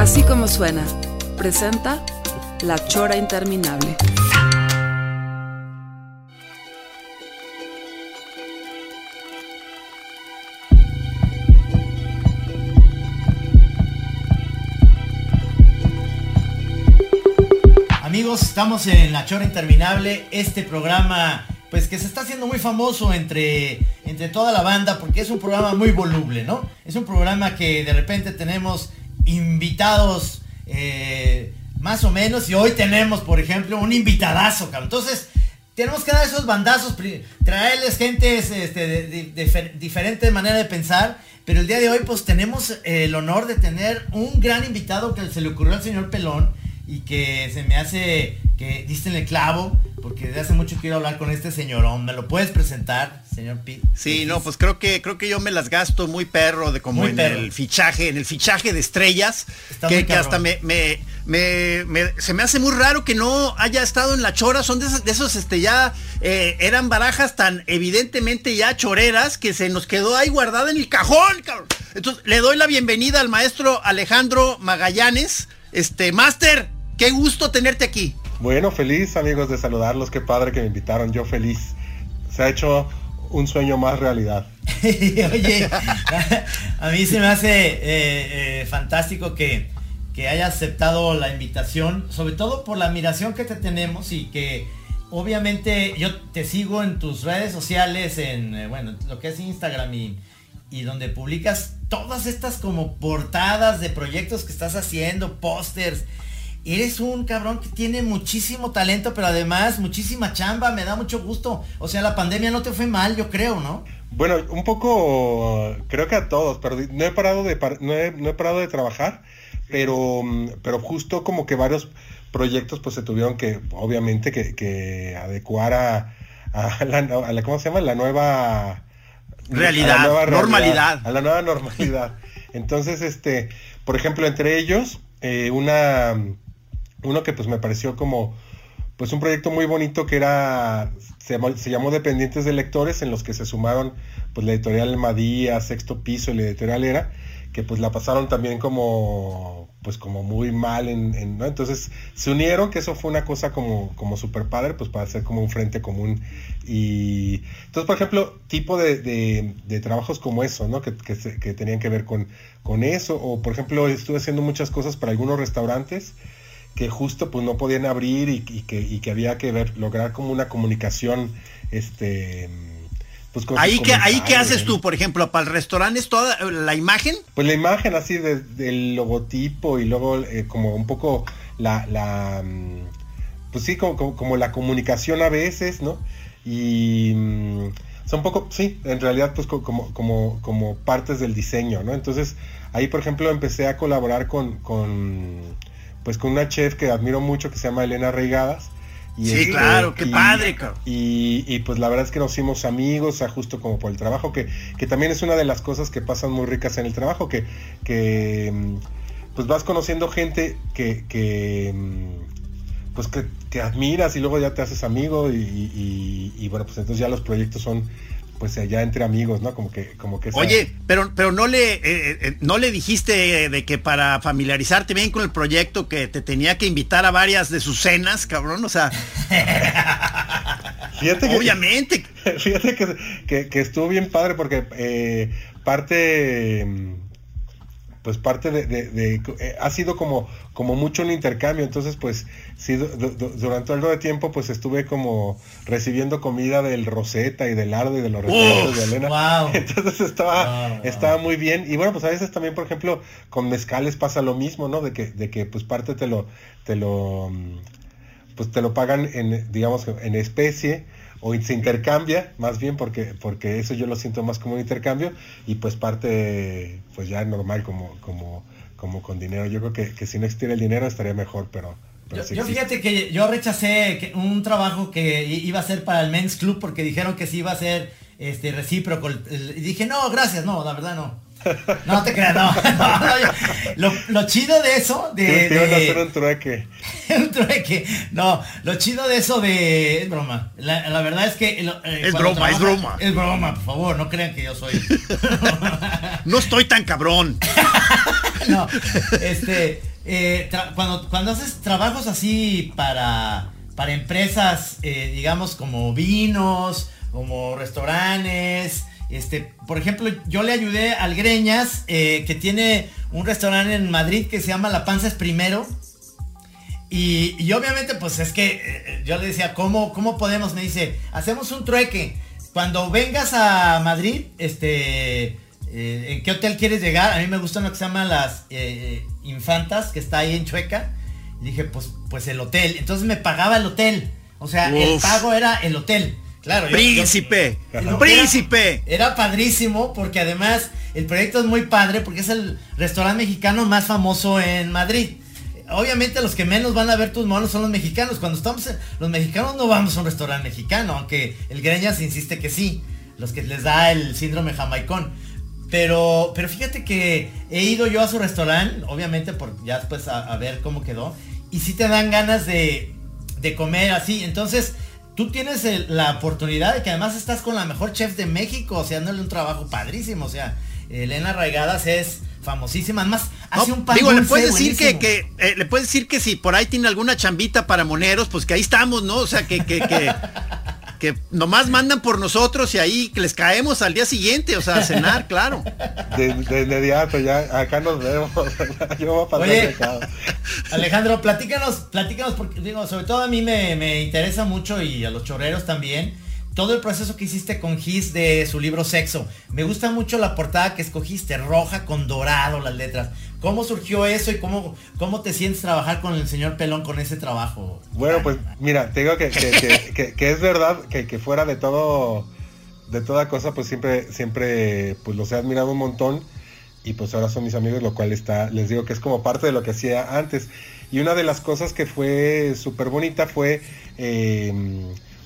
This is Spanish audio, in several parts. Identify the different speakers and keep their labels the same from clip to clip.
Speaker 1: Así como suena, presenta La Chora Interminable.
Speaker 2: Amigos, estamos en La Chora Interminable, este programa pues que se está haciendo muy famoso entre, entre toda la banda porque es un programa muy voluble, ¿no? Es un programa que de repente tenemos invitados eh, más o menos y hoy tenemos, por ejemplo, un invitadazo. Entonces, tenemos que dar esos bandazos, traerles gente este, de, de- de fer- diferente manera de pensar, pero el día de hoy pues tenemos el honor de tener un gran invitado que se le ocurrió al señor Pelón y que se me hace que diste en el clavo, porque desde hace mucho quiero hablar con este señorón. ¿Me lo puedes presentar, señor Pete?
Speaker 3: Sí, no, pues creo que creo que yo me las gasto muy perro de como
Speaker 2: Muy
Speaker 3: en
Speaker 2: perro.
Speaker 3: el fichaje, en el fichaje de estrellas,
Speaker 2: Está
Speaker 3: que, hasta me, me, me- me- se me hace muy raro que no haya estado en la chora, son de esos, de esos, este ya eh, eran barajas tan evidentemente ya choreras que se nos quedó ahí guardada en el cajón, cabrón. Entonces le doy la bienvenida al maestro Alejandro Magallanes, este máster, qué gusto tenerte aquí.
Speaker 4: Bueno, feliz amigos de saludarlos, qué padre que me invitaron, yo feliz. Se ha hecho un sueño más realidad.
Speaker 2: Oye, a mí se me hace eh, eh, fantástico que, que hayas aceptado la invitación, sobre todo por la admiración que te tenemos y que obviamente yo te sigo en tus redes sociales, en eh, bueno, lo que es Instagram y, y donde publicas todas estas como portadas de proyectos que estás haciendo, pósters. Eres un cabrón que tiene muchísimo talento, pero además muchísima chamba, me da mucho gusto. O sea, la pandemia no te fue mal, yo creo, ¿no?
Speaker 4: Bueno, un poco, creo que a todos, pero no he parado de, no he, no he parado de trabajar, pero, pero justo como que varios proyectos pues se tuvieron que, obviamente, que, adecuar a, a la- ¿cómo se llama? La nueva...
Speaker 3: Realidad,
Speaker 4: a la nueva
Speaker 3: normalidad.
Speaker 4: A la nueva normalidad. Entonces, este, por ejemplo, entre ellos, eh, una, uno que pues me pareció como, pues un proyecto muy bonito que era, se llamó, se llamó Dependientes de Lectores, en los que se sumaron pues la editorial Madía, Sexto Piso y la editorial Era, que pues la pasaron también como, pues como muy mal en, ¿no? Entonces se unieron, que eso fue una cosa como, como super padre, pues para hacer como un frente común. Y entonces, por ejemplo, tipo de, de- trabajos como eso, ¿no? Que, que que tenían que ver con, con eso. O por ejemplo, estuve haciendo muchas cosas para algunos restaurantes que justo pues no podían abrir y que, y que había que ver, lograr como una comunicación, este, pues
Speaker 3: Ahí que, ahí qué haces tú, por ejemplo, para el restaurante es toda la imagen.
Speaker 4: Pues la imagen así de- del logotipo y luego eh, como un poco la, la mm, pues sí, como, como, como la comunicación a veces, ¿no? Y mm, son un poco, sí, en realidad pues co- como, como, como partes del diseño, ¿no? Entonces ahí por ejemplo empecé a colaborar con, con pues con una chef que admiro mucho que se llama Elena Reigadas. Y
Speaker 3: Sí,
Speaker 4: este,
Speaker 3: claro, qué
Speaker 4: y-
Speaker 3: padre, cabrón.
Speaker 4: y, y, pues la verdad es que nos hicimos amigos, o sea, justo como por el trabajo, que, que también es una de las cosas que pasan muy ricas en el trabajo, que, que mm, pues vas conociendo gente que, que mm, pues que, que admiras y luego ya te haces amigo y, y- y, bueno, pues entonces ya los proyectos son pues allá entre amigos, ¿no? Como que, como que esa-
Speaker 3: Oye, pero, pero no le eh, eh, no le dijiste de que para familiarizarte bien con el proyecto que te tenía que invitar a varias de sus cenas, cabrón, o sea,
Speaker 4: Fíjate que,
Speaker 3: obviamente.
Speaker 4: Fíjate que, que- que estuvo bien padre porque eh, parte, pues parte de, de- de- eh, ha sido como, como mucho un intercambio, entonces pues sí, du- du- durante algo de tiempo pues estuve como recibiendo comida del Rosetta y del Ardo y de los restaurantes de Elena.
Speaker 2: Wow.
Speaker 4: Entonces estaba,
Speaker 2: Wow, wow.
Speaker 4: estaba muy bien. Y bueno, pues a veces también, por ejemplo, con mezcales pasa lo mismo, ¿no? De que, de que pues parte te lo, te lo, mm, pues te lo pagan en, digamos, en especie, o se intercambia, más bien porque, porque eso yo lo siento más como un intercambio y pues parte pues ya normal como, como, como con dinero. Yo creo que, que si no existiera el dinero estaría mejor, pero... pero
Speaker 2: Yo,
Speaker 4: sí
Speaker 2: yo fíjate que yo rechacé un trabajo que iba a ser para el Men's Club porque dijeron que sí iba a ser este recíproco. Y dije, no, gracias, no, la verdad no. No te creas, no. No, no, yo- lo, lo chido de eso, de,
Speaker 4: Te- iban a
Speaker 2: de-
Speaker 4: hacer un trueque.
Speaker 2: un trueque. No, lo chido de eso de. Es broma. La, la verdad es que. lo- eh,
Speaker 3: Es broma, es broma.
Speaker 2: Es broma, por favor, no crean que yo soy.
Speaker 3: No estoy tan cabrón.
Speaker 2: no, este. eh, tra- cuando, cuando haces trabajos así para, para empresas, eh, digamos, como vinos, como restaurantes. Este, por ejemplo, yo le ayudé al Greñas, eh, que tiene un restaurante en Madrid que se llama La Panza es Primero. Y, y obviamente, pues es que eh, yo le decía, ¿cómo, ¿cómo podemos? Me dice, hacemos un trueque. Cuando vengas a Madrid, este, eh, ¿en qué hotel quieres llegar? A mí me gustan lo que se llaman las eh, Infantas, que está ahí en Chueca. Y dije, pues, pues el hotel. Entonces me pagaba el hotel. O sea, el pago era el hotel. Claro, yo- yo-
Speaker 3: Príncipe.
Speaker 2: Era-
Speaker 3: Príncipe.
Speaker 2: Era padrísimo porque además el proyecto es muy padre porque es el restaurante mexicano más famoso en Madrid. Obviamente los que menos van a ver tus monos son los mexicanos. Cuando estamos en- los mexicanos no vamos a un restaurante mexicano, aunque el Greñas insiste que sí. Los que les da el síndrome jamaicón. Pero, pero fíjate que he ido yo a su restaurante, obviamente por ya después a, a ver cómo quedó. Y sí te dan ganas de, de comer así. Entonces, tú tienes el- la oportunidad de que además estás con la mejor chef de México, o sea, dándole un trabajo padrísimo. O sea, Elena Raigadas es famosísima. Además, hace
Speaker 3: No,
Speaker 2: un pan
Speaker 3: digo, le
Speaker 2: dulce
Speaker 3: puedes decir que, eh, le puedes decir que si por ahí tiene alguna chambita para moneros, pues que ahí estamos, ¿no? O sea, que, que, que, que nomás mandan por nosotros y ahí que les caemos al día siguiente, o sea, a cenar, claro.
Speaker 4: De, de inmediato, ya acá nos vemos. Yo voy a pasar
Speaker 2: Oye. Alejandro, platícanos, platícanos, porque digo, sobre todo a mí me, me interesa mucho y a los chorreros también, todo el proceso que hiciste con Gis de su libro Sexo. Me gusta mucho la portada que escogiste, roja con dorado las letras. ¿Cómo surgió eso y cómo, cómo te sientes trabajar con el señor Pelón con ese trabajo?
Speaker 4: Bueno, pues mira, te digo que, que, que- es verdad que, que fuera de todo, de toda cosa, pues siempre, siempre, pues los he admirado un montón y pues ahora son mis amigos, lo cual está, les digo que es como parte de lo que hacía antes. Y una de las cosas que fue súper bonita fue eh,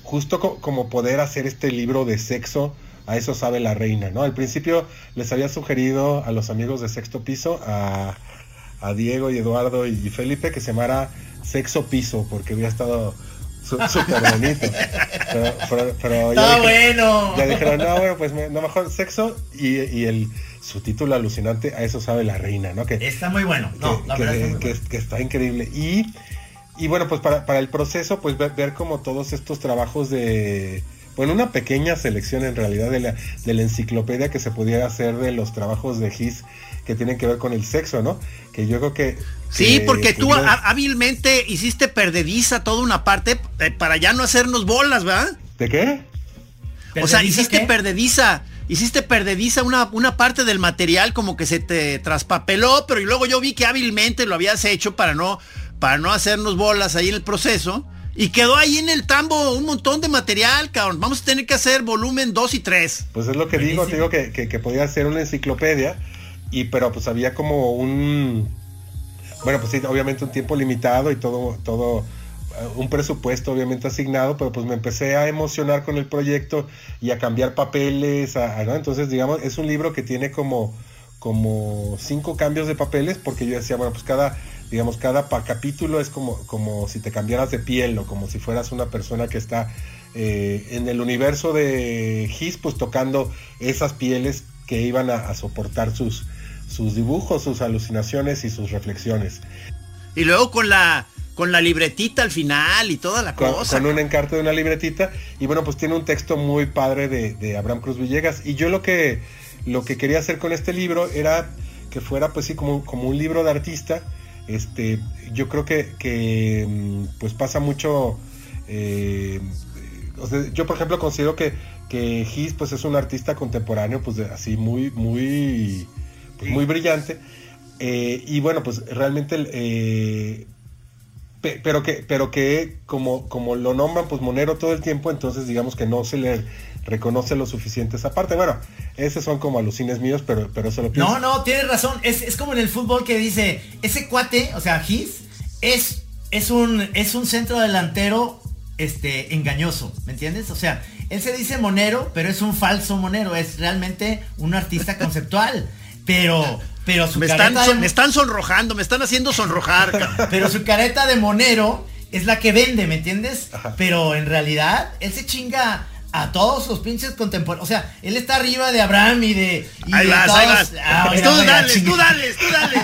Speaker 4: justo co- como poder hacer este libro de sexo, a eso sabe la reina, ¿no? Al principio les había sugerido a los amigos de sexto piso, a, a Diego y Eduardo y Felipe que se llamara Sexo Piso, porque había estado su- súper bonito. Pero, pero- pero ya,
Speaker 2: ¡Está
Speaker 4: dije-
Speaker 2: bueno!
Speaker 4: ya dijeron, no, bueno, pues me- no mejor sexo y, y el su título alucinante, a eso sabe la reina, ¿no? Que,
Speaker 2: Está muy bueno. No,
Speaker 4: que,
Speaker 2: la
Speaker 4: que-
Speaker 2: está muy
Speaker 4: que-
Speaker 2: bueno.
Speaker 4: que está increíble. Y, y bueno, pues para, para el proceso, pues ver, ver como todos estos trabajos de, bueno, una pequeña selección en realidad de la, de la enciclopedia que se pudiera hacer de los trabajos de Gis que tienen que ver con el sexo, ¿no? Que yo creo que...
Speaker 3: Sí,
Speaker 4: que
Speaker 3: porque tú hábilmente hiciste perdediza toda una parte eh, para ya no hacernos bolas, ¿verdad?
Speaker 4: ¿De qué?
Speaker 3: O sea,
Speaker 2: ¿Perdediza
Speaker 3: hiciste
Speaker 2: qué?
Speaker 3: perdediza, hiciste perdediza una, una parte del material como que se te traspapeló, pero y luego yo vi que hábilmente lo habías hecho para no, para no hacernos bolas ahí en el proceso. Y quedó ahí en el tambo un montón de material, cabrón. Vamos a tener que hacer volumen 2 y 3.
Speaker 4: Pues es lo que digo, te digo que, que, podía ser una enciclopedia, y pero pues había como un bueno, pues sí, obviamente un tiempo limitado y todo, todo, eh, un presupuesto obviamente asignado, pero pues me empecé a emocionar con el proyecto y a cambiar papeles, entonces digamos, es un libro que tiene como, como cinco cambios de papeles, porque yo decía, bueno, pues cada, digamos, cada capítulo es como, como si te cambiaras de piel o como si fueras una persona que está eh, en el universo de Gis, pues tocando esas pieles que iban a, a soportar sus, sus dibujos, sus alucinaciones y sus reflexiones.
Speaker 3: Y luego con la, con la libretita al final y toda la
Speaker 4: Con,
Speaker 3: cosa.
Speaker 4: con un encarte de una libretita. Y bueno, pues tiene un texto muy padre de, de Abraham Cruz Villegas. Y yo lo que, lo que quería hacer con este libro era que fuera pues sí como, como un libro de artista. Este, yo creo que, que mm, pues pasa mucho. eh, yo por ejemplo considero que, que Gis pues es un artista contemporáneo, pues así muy, muy, pues, muy brillante. Eh, y bueno, pues realmente eh, pero que, pero que como, como lo nombran pues Monero todo el tiempo, entonces digamos que no se le reconoce lo suficiente esa parte. Bueno, esos son como alucines míos, pero, pero eso lo pienso.
Speaker 2: No, no, tienes razón. Es, como en el fútbol que dice, ese cuate, o sea, Gis, es, es, un, es un centro delantero este, engañoso, ¿me entiendes? O sea, él se dice monero, pero es un falso monero, es realmente un artista conceptual. Pero, pero su
Speaker 3: me
Speaker 2: careta
Speaker 3: están, me están sonrojando, me están haciendo sonrojar.
Speaker 2: pero su careta de monero es la que vende, ¿me entiendes? Pero en realidad, él se chinga a todos los pinches contemporáneos. O sea, él está arriba de Abraham y de. Y
Speaker 3: ahí vas, ahí vas. Ah, tú, dales, tú dales, tú dales,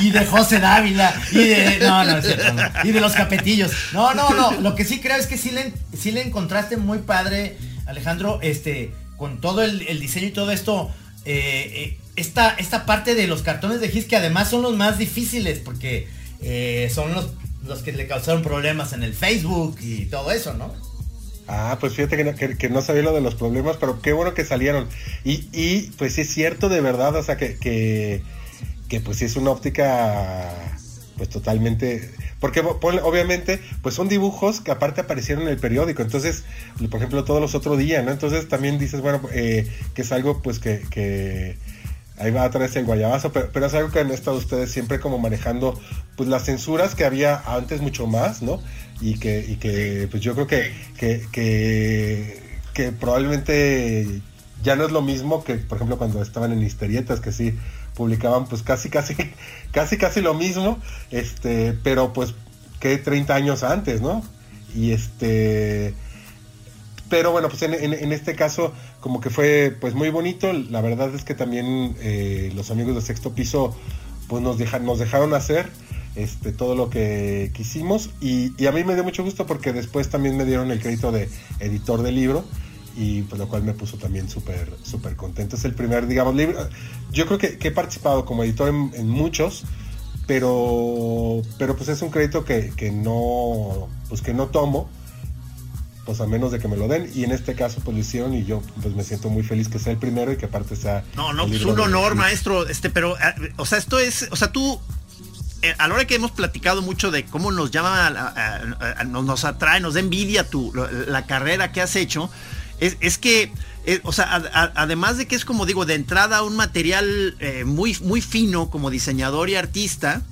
Speaker 2: y de José Dávila. Y de. No, no, es cierto. Y de los capetillos. No, no, no. Lo que sí creo es que sí le, sí le encontraste muy padre, Alejandro, este, con todo el, el diseño y todo esto eh, eh, esta, esta parte de los cartones de Gis que además son los más difíciles porque eh, son los, los que le causaron problemas en el Facebook y todo eso, ¿no?
Speaker 4: Ah, pues fíjate que no, sabía lo de los problemas, pero qué bueno que salieron. Y, y pues es cierto de verdad, o sea que, que, que pues es una óptica pues totalmente porque obviamente pues son dibujos que aparte aparecieron en el periódico. Entonces por ejemplo todos los otros días no entonces también dices bueno eh, que es algo pues que, ahí va a traerse el guayabazo. Pero, es algo que han estado ustedes siempre como manejando pues las censuras que había antes mucho más no y que y que pues yo creo que que, que, que probablemente ya no es lo mismo que por ejemplo cuando estaban en historietas que sí publicaban pues casi casi casi casi lo mismo, este, pero pues que 30 años antes, ¿no? Y este pero bueno, pues en, este caso como que fue pues muy bonito, la verdad es que también eh, los amigos de sexto piso pues nos, nos dejaron hacer este, todo lo que quisimos. Y, y, a mí me dio mucho gusto porque después también me dieron el crédito de editor del libro y pues lo cual me puso también súper súper contento. Es el primer, digamos, libro. Yo creo que, he participado como editor en, muchos, pero pero pues es un crédito que, no pues que no tomo pues a menos de que me lo den y en este caso pues lo hicieron y yo pues me siento muy feliz que sea el primero y que aparte sea
Speaker 3: no no pues un honor maestro este pero o sea esto es o sea tú eh, a la hora que hemos platicado mucho de cómo nos llama nos, atrae nos da envidia tu la carrera que has hecho es, que, eh, o sea, además de que es como digo, de entrada un material eh, muy, muy fino como diseñador y artista,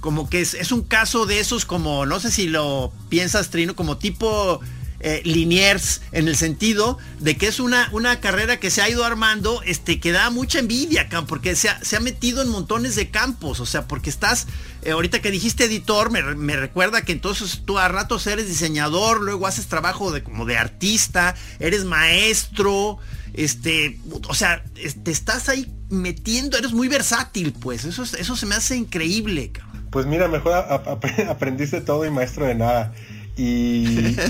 Speaker 3: como que es, es, un caso de esos como, no sé si lo piensas, Trino, como tipo eh, Liniers, en el sentido de que es una, una carrera que se ha ido armando, este, que da mucha envidia, porque se ha, se ha metido en montones de campos, o sea, porque estás, eh, ahorita que dijiste editor, me, recuerda que entonces tú a ratos eres diseñador, luego haces trabajo de, como de artista, eres maestro, este, o sea, te estás ahí metiendo, eres muy versátil, pues, eso, eso se me hace increíble.
Speaker 4: Pues mira, mejor aprendiste todo y maestro de nada. Y,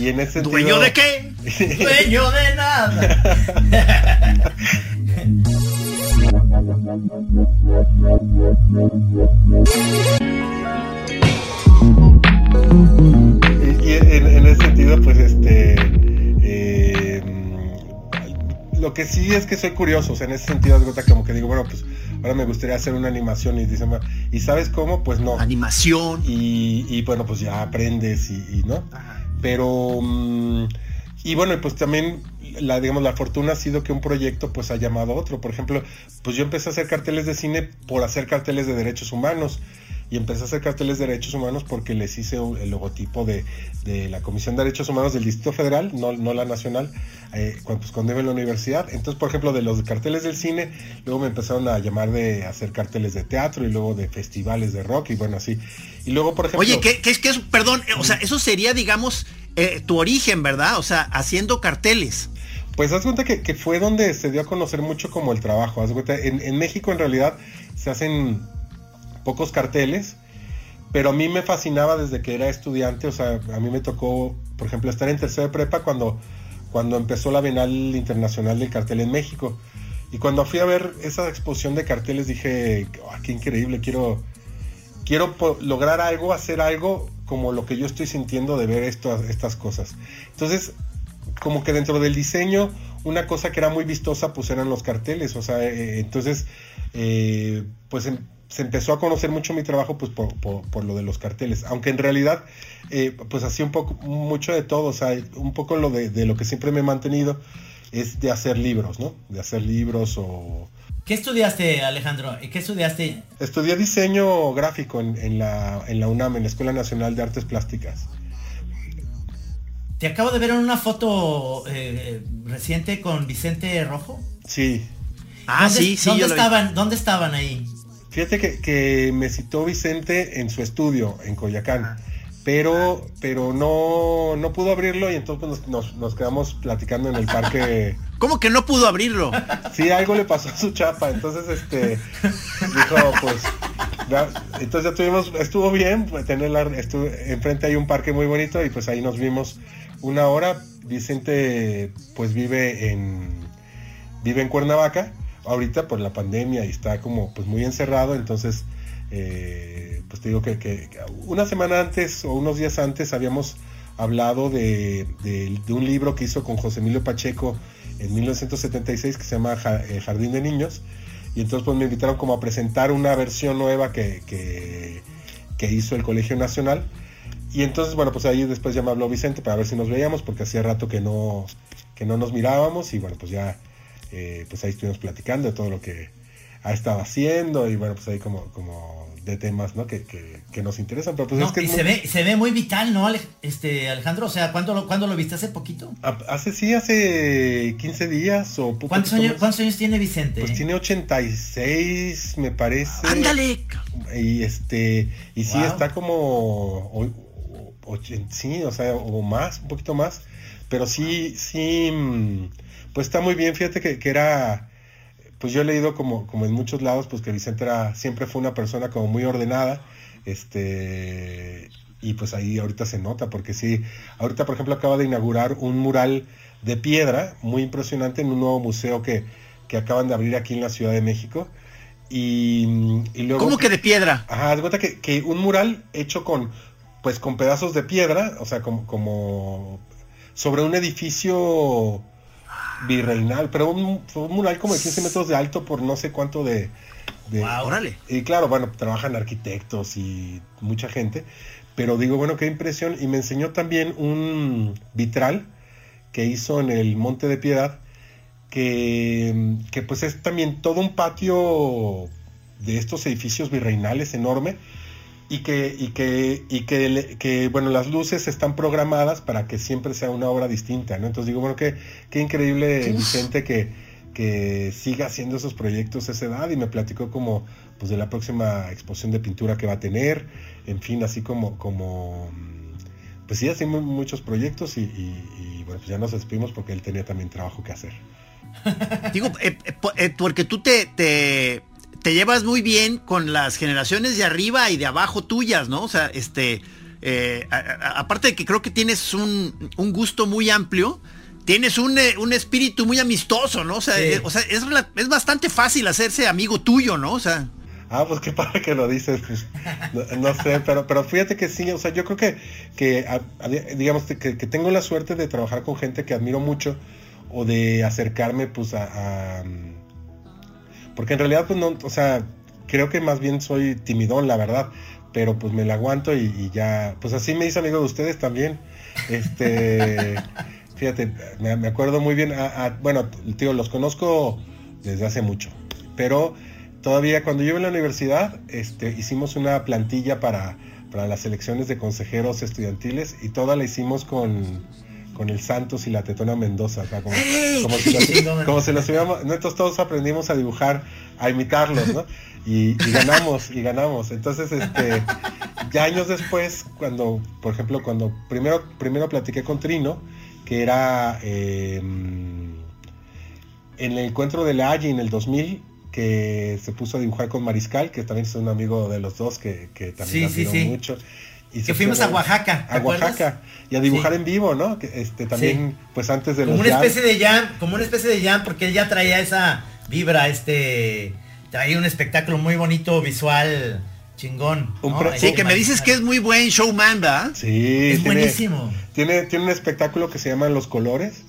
Speaker 4: en ese sentido...
Speaker 3: ¿Dueño de qué?
Speaker 2: Dueño de nada.
Speaker 4: y, en, ese sentido, pues este... Eh, lo que sí es que soy curioso, o sea, en ese sentido, como que digo, bueno, pues ahora me gustaría hacer una animación y dicen, ¿y sabes cómo? Pues no.
Speaker 3: Animación.
Speaker 4: Y, bueno, pues ya aprendes y, no. Pero, mm, y bueno, pues también la, digamos, la fortuna ha sido que un proyecto pues ha llamado a otro. Por ejemplo, pues yo empecé a hacer carteles de cine por hacer carteles de derechos humanos y empecé a hacer carteles de derechos humanos porque les hice el logotipo de, la Comisión de Derechos Humanos del Distrito Federal, no, no la nacional, eh, cuando, pues, cuando iba en la universidad. Entonces, por ejemplo, de los carteles del cine, luego me empezaron a llamar de hacer carteles de teatro y luego de festivales de rock y bueno, así. Y luego, por ejemplo...
Speaker 3: Oye, ¿qué, es, perdón, o sea, eso sería, digamos, eh, tu origen, ¿verdad? O sea, haciendo carteles.
Speaker 4: Pues haz cuenta que, fue donde se dio a conocer mucho como el trabajo. Haz cuenta, en, en México en realidad se hacen pocos carteles, pero a mí me fascinaba desde que era estudiante, o sea, a mí me tocó, por ejemplo, estar en tercera de prepa cuando, cuando empezó la Bienal Internacional del Cartel en México. Y cuando fui a ver esa exposición de carteles dije, oh, qué increíble, quiero, quiero lograr algo, hacer algo como lo que yo estoy sintiendo de ver esto, estas cosas. Entonces, como que dentro del diseño, una cosa que era muy vistosa, pues eran los carteles. O sea, eh, entonces, eh, pues en, se empezó a conocer mucho mi trabajo pues por, por, lo de los carteles, aunque en realidad eh, pues hacía un poco, mucho de todo, o sea, un poco lo de, de, lo que siempre me he mantenido es de hacer libros, ¿no? De hacer libros o...
Speaker 2: ¿Qué estudiaste Alejandro? ¿Qué estudiaste?
Speaker 4: Estudié diseño gráfico en, en, la, en la UNAM, en la Escuela Nacional de Artes Plásticas.
Speaker 2: Te acabo de ver en una foto eh, reciente con Vicente Rojo.
Speaker 4: Sí.
Speaker 2: Ah, sí, sí. ¿dónde, estaban, ¿Dónde estaban ahí?
Speaker 4: Fíjate que, me citó Vicente en su estudio, en Coyacán. Ah. Pero, pero no, no pudo abrirlo y entonces nos, quedamos platicando en el parque.
Speaker 3: ¿Cómo que no pudo abrirlo?
Speaker 4: Sí, algo le pasó a su chapa. Entonces, este, dijo, pues, entonces ya tuvimos, estuvo bien, pues, tener la, enfrente hay un parque muy bonito y pues ahí nos vimos una hora. Vicente, pues vive en, vive en Cuernavaca ahorita por la pandemia y está como pues muy encerrado, entonces eh, pues te digo que, una semana antes o unos días antes habíamos hablado de, un libro que hizo con José Emilio Pacheco en 1976 que se llama eh, Jardín de Niños y entonces pues me invitaron como a presentar una versión nueva que, que, que hizo el Colegio Nacional y entonces bueno pues ahí después ya me habló Vicente para ver si nos veíamos porque hacía rato que no que no nos mirábamos y bueno pues ya eh, pues ahí estuvimos platicando de todo lo que ha estado haciendo y bueno, pues ahí como, como de temas ¿no? que, nos interesan. Pero pues es que
Speaker 2: y se, ve, se ve muy vital, ¿no, este, Alejandro? O sea, ¿cuándo lo, ¿cuándo lo viste? ¿Hace poquito?
Speaker 4: Hace, sí, hace 15 días o
Speaker 2: ¿Cuántos años, ¿Cuántos años tiene Vicente?
Speaker 4: Pues tiene 86, me parece.
Speaker 3: ¡Ándale!
Speaker 4: Y este, y sí, está como, sí, o sea, o más, un poquito más, pero sí, sí mm, pues está muy bien, fíjate que, era, pues yo he leído como, como en muchos lados, pues que Vicente era, siempre fue una persona como muy ordenada, este, y pues ahí ahorita se nota, porque sí, ahorita por ejemplo acaba de inaugurar un mural de piedra muy impresionante en un nuevo museo que, que acaban de abrir aquí en la Ciudad de México. Y, luego...
Speaker 3: ¿Cómo que de piedra?
Speaker 4: Ajá, de cuenta que, que, un mural hecho con, pues con pedazos de piedra, o sea, como, como sobre un edificio virreinal, pero un, mural como de 15 metros de alto por no sé cuánto de... de
Speaker 3: órale.
Speaker 4: Y claro, bueno, trabajan arquitectos y mucha gente, pero digo, bueno, qué impresión. Y me enseñó también un vitral que hizo en el Monte de Piedad, que, que pues es también todo un patio de estos edificios virreinales enorme y que, y que, y que, que, bueno, las luces están programadas para que siempre sea una obra distinta, ¿no? Entonces digo, bueno, qué, qué increíble Vicente que, que siga haciendo esos proyectos a esa edad y me platicó como, pues de la próxima exposición de pintura que va a tener, en fin, así como, como, pues sí, hacemos muchos proyectos y, bueno, pues ya nos despedimos porque él tenía también trabajo que hacer.
Speaker 3: Digo, eh, eh, eh, porque tú te, te te llevas muy bien con las generaciones de arriba y de abajo tuyas, ¿no? O sea, este, eh, aparte de que creo que tienes un, gusto muy amplio, tienes un, eh, un, espíritu muy amistoso, ¿no? O sea, eh, es, bastante fácil hacerse amigo tuyo, ¿no? O sea.
Speaker 4: Ah, pues qué padre que lo dices, pues, no, sé, pero, pero fíjate que sí, o sea, yo creo que, que digamos, que, tengo la suerte de trabajar con gente que admiro mucho o de acercarme, pues, a porque en realidad, pues no, o sea, creo que más bien soy timidón, la verdad. Pero pues me la aguanto y, ya, pues así me hice amigo de ustedes también. Este, fíjate, me, acuerdo muy bien, bueno, tío, los conozco desde hace mucho. Pero todavía cuando yo en la universidad, este, hicimos una plantilla para, para las elecciones de consejeros estudiantiles y toda la hicimos con con el Santos y la Tetona Mendoza, como, si los, hubiéramos, nosotros todos aprendimos a dibujar, a imitarlos, ¿no? Y, ganamos, y ganamos. Entonces, este, ya años después, cuando, por ejemplo, cuando primero, primero platiqué con Trino, que era em, en el encuentro de la Halle en el 2000, que se puso a dibujar con Mariscal, que también es un amigo de los dos que, que también
Speaker 2: sí, sí, mucho. Y que fuimos a Oaxaca.
Speaker 4: A Oaxaca. Y a dibujar en vivo, ¿no? Que este también, pues antes de
Speaker 2: como una especie de jam, como una especie de jam, porque él ya traía esa vibra, este. Traía un espectáculo muy bonito, visual, chingón.
Speaker 3: Sí, que me dices que es muy buen showman, ¿verdad?
Speaker 4: Sí.
Speaker 2: Es buenísimo.
Speaker 4: Tiene, tiene un espectáculo que se llama Los Colores,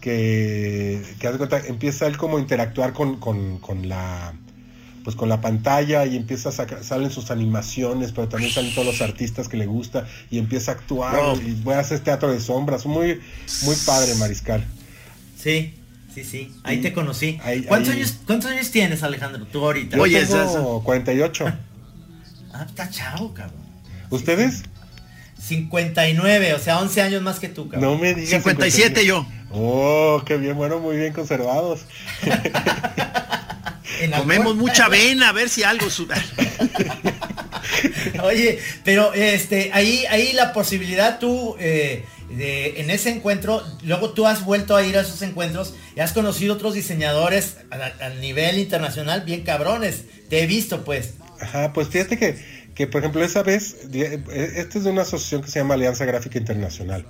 Speaker 4: que, que cuenta, empieza él como a interactuar con, con, con la pues con la pantalla y empieza a sacar, salen sus animaciones, pero también salen todos los artistas que le gusta y empieza a actuar y voy a hacer teatro de sombras, muy, muy padre Mariscal.
Speaker 2: Sí, sí, sí. Ahí te conocí.
Speaker 4: Ahí-
Speaker 2: ¿Cuántos,
Speaker 4: ahí-
Speaker 2: Años, ¿Cuántos años tienes, Alejandro? Tú ahorita.
Speaker 3: Oye,
Speaker 4: Yo tengo
Speaker 3: eso-
Speaker 4: 48.
Speaker 2: Ah, está chavo, cabrón.
Speaker 4: ¿Ustedes?
Speaker 2: 59, o sea, 11 años más que tú, cabrón.
Speaker 4: No me digas
Speaker 3: 57 yo.
Speaker 4: Oh, qué bien, bueno, muy bien conservados.
Speaker 3: Comemos mucha avena, a ver si algo sube.
Speaker 2: Oye, pero este, ahí, ahí la posibilidad tú, eh, de, en ese encuentro, luego tú has vuelto a ir a esos encuentros y has conocido otros diseñadores a, a nivel internacional bien cabrones. Te he visto, pues.
Speaker 4: Ajá, pues fíjate que, que por ejemplo, esa vez, eh, este es de una asociación que se llama Alianza Gráfica Internacional.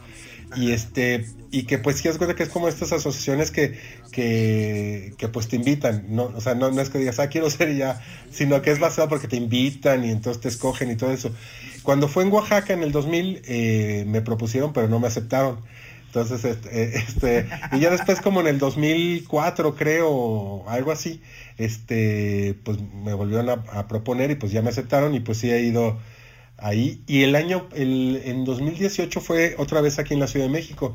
Speaker 4: Y este, y que pues sí es cuenta que es como estas asociaciones que, que, que pues te invitan, no, o sea, no, no es que digas, ah, quiero ser y ya, sino que es basado porque te invitan y entonces te escogen y todo eso. Cuando fue en Oaxaca en el 2000, eh, me propusieron, pero no me aceptaron. Entonces, este, eh, este, y ya después como en el 2004 creo, algo así, este, pues me volvieron a, a proponer y pues ya me aceptaron y pues sí he ido ahí. Y el año, el, en 2018 fue otra vez aquí en la Ciudad de México.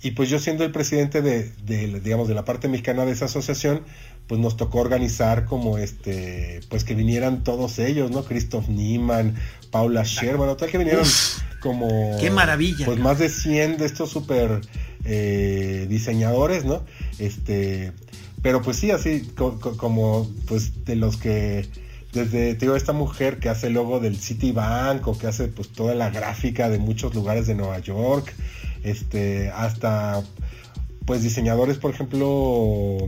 Speaker 4: Y pues yo siendo el presidente de, de, digamos, de la parte mexicana de esa asociación, pues nos tocó organizar como este, pues que vinieran todos ellos, ¿no? Christoph Niemann, Paula Scher, bueno, tal que vinieron
Speaker 3: Uf,
Speaker 4: como...
Speaker 3: qué maravilla.
Speaker 4: Pues más de 100 de estos super eh, diseñadores, ¿no? Este, pero pues sí, así co- co- como pues de los que desde te digo esta mujer que hace el logo del Citibank o que hace pues toda la gráfica de muchos lugares de Nueva York, este hasta pues diseñadores, por ejemplo,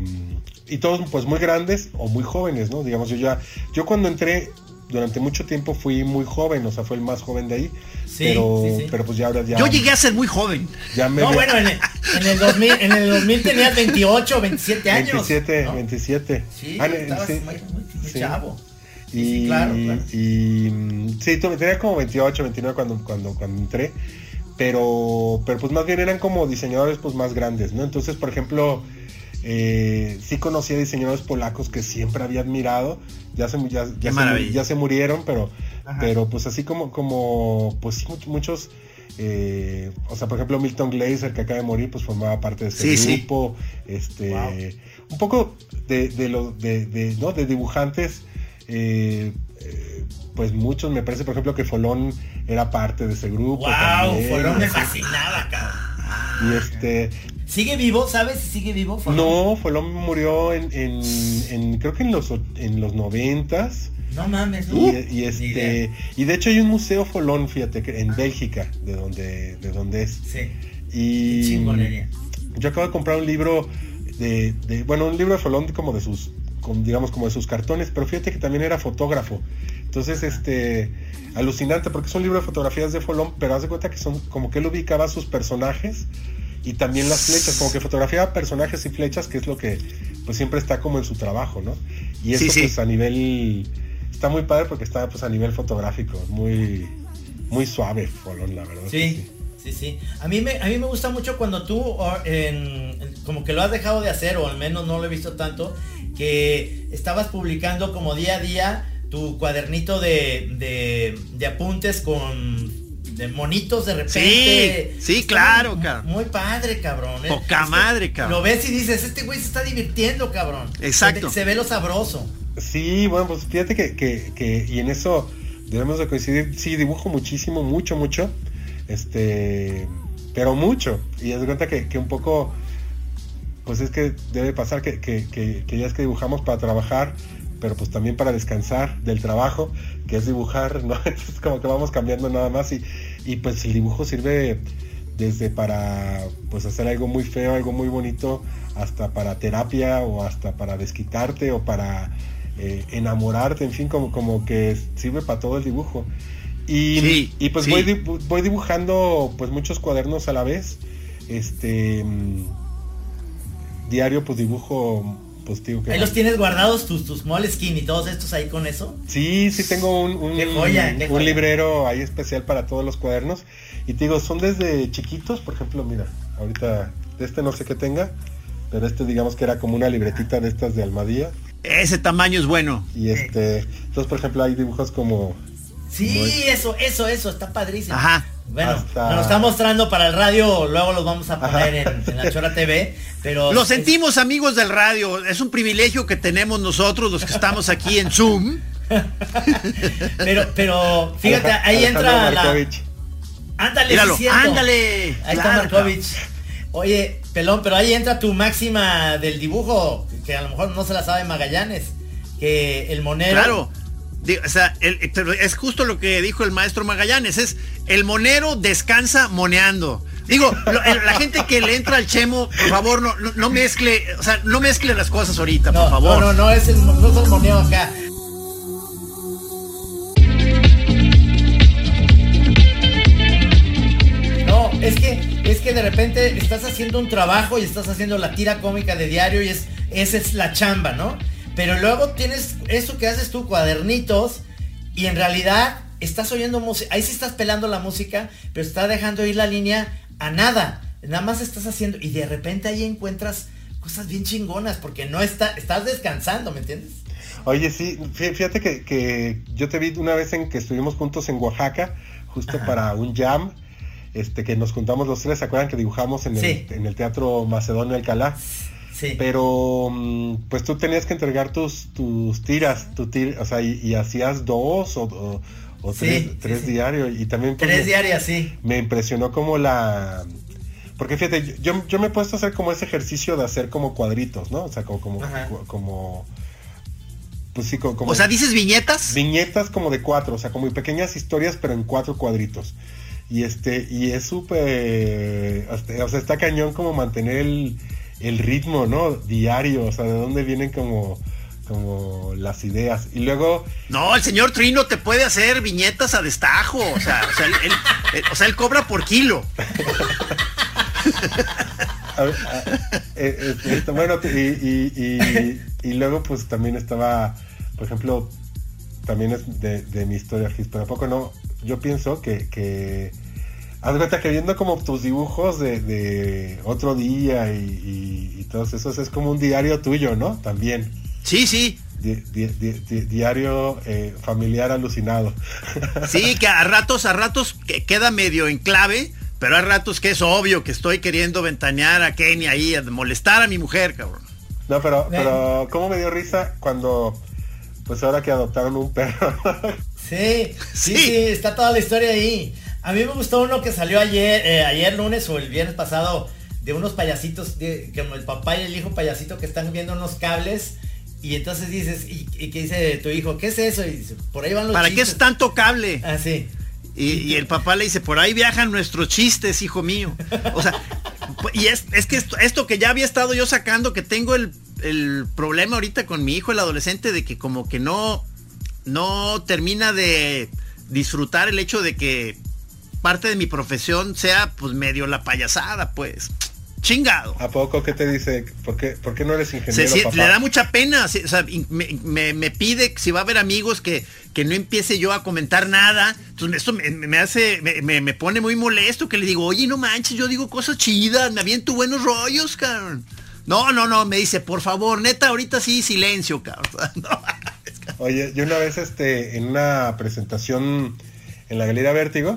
Speaker 4: y todos pues muy grandes o muy jóvenes, ¿no? Digamos, yo ya yo cuando entré durante mucho tiempo fui muy joven, o sea, fue el más joven de ahí,
Speaker 2: Sí,
Speaker 4: pero
Speaker 2: sí, sí.
Speaker 4: pero pues ya ahora ya
Speaker 3: Yo llegué a ser muy joven.
Speaker 4: ya me
Speaker 2: No,
Speaker 4: ve-
Speaker 2: bueno, en el, en el 2000, en el 2000 tenías 28, 27 años.
Speaker 4: 27,
Speaker 2: ¿no?
Speaker 4: 27.
Speaker 2: Sí,
Speaker 4: Ah, ne-
Speaker 2: estabas
Speaker 4: sí,
Speaker 2: muy, muy- muy
Speaker 4: sí.
Speaker 2: chavo. Sí,
Speaker 4: Y,
Speaker 2: sí, claro, claro.
Speaker 4: y, mm, sí, tenía como 28, 29 cuando, cuando, cuando entré, pero, pero pues más bien eran como diseñadores pues más grandes, ¿no? Entonces, por ejemplo, eh, sí conocía diseñadores polacos que siempre había admirado, ya se, ya, ya se,
Speaker 3: maravilla.
Speaker 4: ya se murieron, pero,
Speaker 2: Ajá.
Speaker 4: pero pues así como, como pues muchos... eh, o sea, por ejemplo, Milton Glaser, que acaba de morir, pues formaba parte de ese
Speaker 3: Sí, sí.
Speaker 4: grupo. Este,
Speaker 2: Wow.
Speaker 4: un poco de, de, lo, de, de, ¿no? de dibujantes, eh, eh, pues muchos, me parece, por ejemplo, que Folón era parte de ese grupo.
Speaker 2: Wow,
Speaker 4: también.
Speaker 2: Folón me fascinaba, cabrón.
Speaker 4: Y este,
Speaker 2: ¿Sigue vivo? ¿Sabes si sigue vivo? Folón?
Speaker 4: no, Folón murió en, en, en- creo que en los, en los noventas.
Speaker 2: No mames,
Speaker 4: Y,
Speaker 2: ¿no?
Speaker 4: y este, y de hecho hay un museo Folón, fíjate, que en Bélgica, de donde, de donde es.
Speaker 2: Sí.
Speaker 4: Y
Speaker 2: Qué chingonería.
Speaker 4: yo acabo de comprar un libro de, de- bueno, un libro de Folón como de sus, con- digamos como de sus cartones, pero fíjate que también era fotógrafo. Entonces, este, alucinante, porque es un libro de fotografías de Folón, pero haz de cuenta que son como que él ubicaba sus personajes y también las flechas, como que fotografiaba personajes y flechas, que es lo que pues siempre está como en su trabajo, ¿no? Y eso
Speaker 3: Sí, sí.
Speaker 4: pues a nivel, está muy padre porque está pues a nivel fotográfico, muy, muy suave Folón, la verdad.
Speaker 2: Sí, sí, sí. A mí me, a mí me gusta mucho cuando tú o, en- en- como que lo has dejado de hacer, o al menos no lo he visto tanto, que estabas publicando como día a día tu cuadernito de, de, de apuntes con de monitos de repente.
Speaker 3: Sí, sí, claro,
Speaker 2: muy-
Speaker 3: cabrón.
Speaker 2: Muy padre, cabrón.
Speaker 3: Poca
Speaker 2: Este,
Speaker 3: madre, cabrón.
Speaker 2: Lo ves y dices, este güey se está divirtiendo, cabrón.
Speaker 3: Exacto.
Speaker 2: Se, se ve lo sabroso.
Speaker 4: Sí, bueno, pues fíjate que, que, que- y en eso debemos de coincidir, sí, dibujo muchísimo, mucho, mucho, este, pero mucho, y es cuenta que, que un poco, pues es que debe pasar que, que, ya es que dibujamos para trabajar, pero pues también para descansar del trabajo, que es dibujar, ¿no? Entonces como que vamos cambiando nada más y, y pues el dibujo sirve desde para pues hacer algo muy feo, algo muy bonito, hasta para terapia o hasta para desquitarte o para eh, enamorarte, en fin, como, como que sirve para todo el dibujo. Y,
Speaker 3: Sí,
Speaker 4: y pues
Speaker 3: sí.
Speaker 4: voy, voy dibujando pues muchos cuadernos a la vez. Este mm, diario pues dibujo pues digo que
Speaker 2: Ahí los tienes guardados tus, tus Moleskine y todos estos ahí con eso.
Speaker 4: Sí, sí tengo un, un,
Speaker 2: Qué joya, qué
Speaker 4: un librero ahí especial para todos los cuadernos. Y te digo, son desde chiquitos, por ejemplo, mira, ahorita de este no sé qué tenga, pero este digamos que era como una libretita de estas de Almadía.
Speaker 3: Ese tamaño es bueno.
Speaker 4: Y este, entonces por ejemplo hay dibujos como...
Speaker 2: Sí, eso, eso, eso, está padrísimo.
Speaker 3: Ajá.
Speaker 2: Bueno,
Speaker 4: Hasta-
Speaker 2: nos lo está mostrando para el radio, luego los vamos a poner en, en la Chora TV, pero...
Speaker 3: Lo sentimos amigos del radio, es un privilegio que tenemos nosotros los que estamos aquí en Zoom.
Speaker 2: Pero, pero, fíjate, ahí
Speaker 4: Alejandro
Speaker 2: entra la... Ándale, sí
Speaker 3: Míralo, ándale.
Speaker 2: Ahí está
Speaker 3: Claro,
Speaker 2: Markovich. Oye, pelón, pero ahí entra tu máxima del dibujo, que a lo mejor no se la sabe Magallanes, que el monero...
Speaker 3: Claro. Digo, o sea, el- es justo lo que dijo el maestro Magallanes, es el monero descansa moneando. Digo, lo- el- la gente que le entra al chemo, por favor, no, no, no mezcle, o sea, no mezcle las cosas ahorita,
Speaker 2: No,
Speaker 3: por favor.
Speaker 2: no, no, no es el, no es el moneo acá. No, es que, es que de repente estás haciendo un trabajo y estás haciendo la tira cómica de diario y es, esa es la chamba, ¿no? Pero luego tienes eso que haces tú, cuadernitos, y en realidad estás oyendo música, ahí sí estás pelando la música, pero está dejando ir la línea a nada. Nada más estás haciendo, y de repente ahí encuentras cosas bien chingonas, porque no está, estás descansando, ¿me entiendes?
Speaker 4: Oye, sí, fí- fíjate que, que yo te vi una vez en que estuvimos juntos en Oaxaca, justo para un jam, este que nos juntamos los tres, ¿se acuerdan que dibujamos en el,
Speaker 2: Sí.
Speaker 4: en el Teatro Macedonio Alcalá?
Speaker 2: Sí.
Speaker 4: Pero mm, pues tú tenías que entregar tus, tus tiras, tu tir- o sea, y, y hacías dos o, o- o
Speaker 2: Sí,
Speaker 4: tres,
Speaker 2: sí,
Speaker 4: tres
Speaker 2: sí.
Speaker 4: diarios. Y también pues,
Speaker 2: Tres
Speaker 4: me-
Speaker 2: diarias, sí.
Speaker 4: me impresionó como la... Porque fíjate, yo, yo me he puesto a hacer como ese ejercicio de hacer como cuadritos, ¿no? O sea, como... como,
Speaker 2: Ajá.
Speaker 4: como pues sí, co- como...
Speaker 3: O sea, dices viñetas.
Speaker 4: viñetas como de cuatro, o sea, como pequeñas historias, pero en cuatro cuadritos. Y este, y es súper, o sea, está cañón como mantener el, el ritmo, ¿no? Diario, o sea, de dónde vienen como, como las ideas. Y luego,
Speaker 3: No, el señor Trino te puede hacer viñetas a destajo. O sea, o sea, él, él- él- o sea, él cobra por kilo.
Speaker 4: a ver, a- eh, eh, bueno, y, y- y- y luego pues también estaba, por ejemplo, también es de, de mi historia, pero ¿a poco no? Yo pienso que, que haz de cuenta que viendo como tus dibujos de, de otro día y, y- y todos esos, es como un diario tuyo, ¿no? También.
Speaker 3: Sí, sí.
Speaker 4: Di- di- di- di- diario eh, familiar alucinado.
Speaker 3: Sí, que a ratos, a ratos que queda medio en clave, pero hay ratos que es obvio que estoy queriendo ventanear a Kenny ahí, a molestar a mi mujer, cabrón.
Speaker 4: No, pero, pero ¿cómo me dio risa cuando, pues ahora que adoptaron un perro?
Speaker 2: Sí, sí,
Speaker 3: Sí.
Speaker 2: sí, está toda la historia ahí. A mí me gustó uno que salió ayer, eh, ayer lunes o el viernes pasado, de unos payasitos, de, como el papá y el hijo payasito que están viendo unos cables. Y entonces dices, ¿y, y qué dice tu hijo? ¿Qué es eso? Y dice, por ahí van los
Speaker 3: ¿Para qué
Speaker 2: chistes".
Speaker 3: es tanto cable?
Speaker 2: Ah, sí.
Speaker 3: Y, y el papá le dice, por ahí viajan nuestros chistes, hijo mío. O sea, y es, es que esto, esto que ya había estado yo sacando, que tengo el, el problema ahorita con mi hijo, el adolescente, de que como que no, no termina de disfrutar el hecho de que parte de mi profesión sea pues medio la payasada, pues. Chingado.
Speaker 4: ¿A poco qué te dice? ¿Por qué, por qué no eres ingeniero, papá?
Speaker 3: le da mucha pena, o sea, me, me- me pide si va a haber amigos que, que no empiece yo a comentar nada. Entonces esto me, me hace, me, me- me pone muy molesto que le digo, oye, no manches, yo digo cosas chidas, me aviento buenos rollos, cabrón. No, no, no, me dice, por favor, neta, ahorita sí, silencio, cabrón. No,
Speaker 4: Oye, yo una vez este, en una presentación en la Galería Vértigo,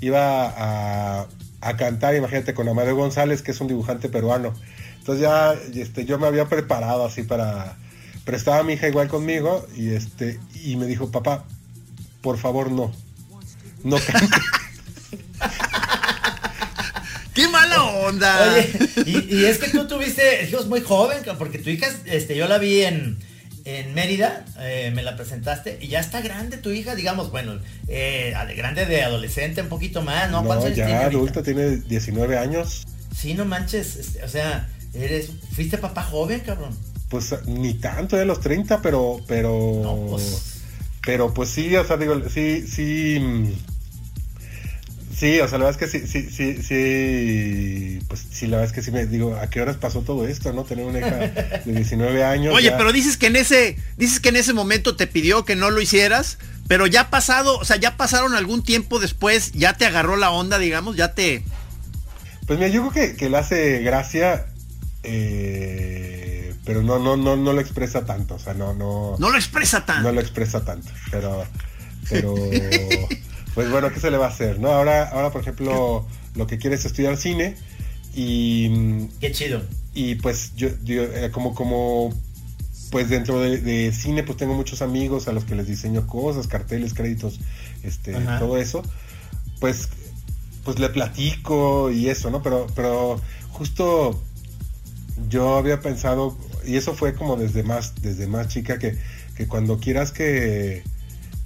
Speaker 4: Iba a, a cantar, imagínate, con Amadeo González, que es un dibujante peruano. Entonces ya este, yo me había preparado así para... Pero estaba mi hija igual conmigo y, este, y me dijo, papá, por favor no. No cantes.
Speaker 3: onda.
Speaker 2: Oye, y, es que tú tuviste hijos muy joven, porque tu hija, este, yo la vi en, en Mérida, eh, me la presentaste, y ya está grande tu hija, digamos, bueno, eh, grande de adolescente, un poquito más, ¿no?
Speaker 4: no ya adulta, tiene 19 años.
Speaker 2: Sí, no manches, este, o sea, eres, fuiste papá joven, cabrón.
Speaker 4: Pues ni tanto de los 30, pero, pero, pues. pero pues sí, o sea, digo, sí, sí, mm, Sí, o sea, la verdad es que sí, sí, sí, sí, pues sí, la verdad es que sí me digo, ¿a qué horas pasó todo esto, no? Tener una hija de 19 años.
Speaker 3: Oye, pero dices que en ese, dices que en ese momento te pidió que no lo hicieras, pero ya pasado, o sea, ya pasaron algún tiempo después, ya te agarró la onda, digamos, ya te...
Speaker 4: Pues mira, yo creo que, que le hace gracia, eh, pero no, no, no, no lo expresa tanto, o sea, no, no...
Speaker 3: No lo expresa tanto.
Speaker 4: No lo expresa tanto, pero, pero... pues bueno, ¿qué se le va a hacer? ¿no? Ahora, ahora por ejemplo, lo que quiere es estudiar cine y...
Speaker 2: Qué chido.
Speaker 4: Y pues yo, eh, como, como, pues dentro de, cine, pues tengo muchos amigos a los que les diseño cosas, carteles, créditos, este, todo eso. Pues, pues le platico y eso, ¿no? Pero, pero justo yo había pensado, y eso fue como desde más, desde más chica, que, que cuando quieras que,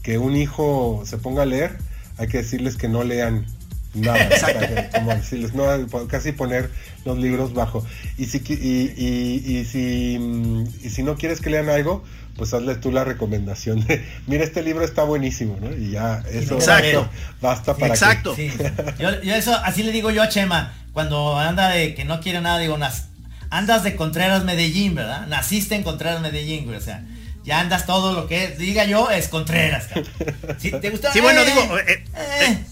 Speaker 4: que un hijo se ponga a leer, hay que decirles que no lean nada, como decirles, no, casi poner los libros bajo. Y si, y, si, y si no quieres que lean algo, pues hazle tú la recomendación de, mira, este libro está buenísimo, ¿no? Y ya, eso
Speaker 3: Exacto.
Speaker 4: basta para
Speaker 3: Exacto.
Speaker 2: Yo, eso, así le digo yo a Chema, cuando anda de que no quiere nada, digo, andas de Contreras Medellín, ¿verdad? Naciste en Contreras Medellín, güey, o sea, ya andas todo lo que diga yo es Contreras.
Speaker 3: ¿Sí, ¿Te gusta? Sí, bueno, digo, eh, eh, eh.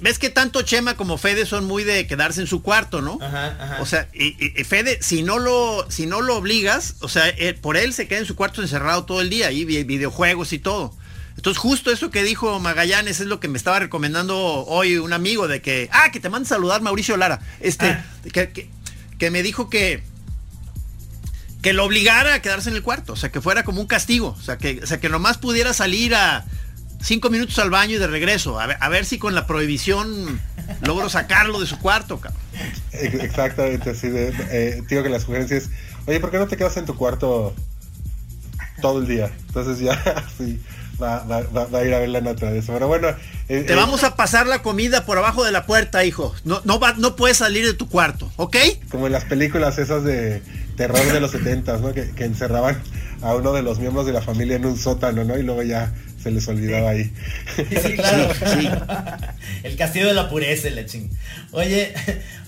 Speaker 3: ves que tanto Chema como Fede son muy de quedarse en su cuarto, ¿no? Ajá, ajá. O sea, y, Fede, si no lo, si no lo obligas, o sea, por él se queda en su cuarto encerrado todo el día, y videojuegos y todo. Entonces, justo eso que dijo Magallanes es lo que me estaba recomendando hoy un amigo de que, ah, que te manda saludar Mauricio Lara. Este, ah. que me dijo que, que lo obligara a quedarse en el cuarto, o sea, que fuera como un castigo, o sea, que, o sea, que nomás pudiera salir a cinco minutos al baño y de regreso, a ver, a ver si con la prohibición logro sacarlo de su cuarto, cabrón.
Speaker 4: Exactamente, así de, eh, digo que la sugerencia es, oye, ¿por qué no te quedas en tu cuarto todo el día? Entonces ya, así, va, a ir a ver la naturaleza. Pero bueno.
Speaker 3: Eh, te eh, vamos a pasar la comida por abajo de la puerta, hijo. No, no, va, no puedes salir de tu cuarto, ¿ok?
Speaker 4: Como en las películas esas de terror de los setentas, ¿no? Que, encerraban a uno de los miembros de la familia en un sótano, ¿no? Y luego ya se les olvidaba ahí.
Speaker 2: Sí, claro. El castillo de la pureza, la ching. Oye,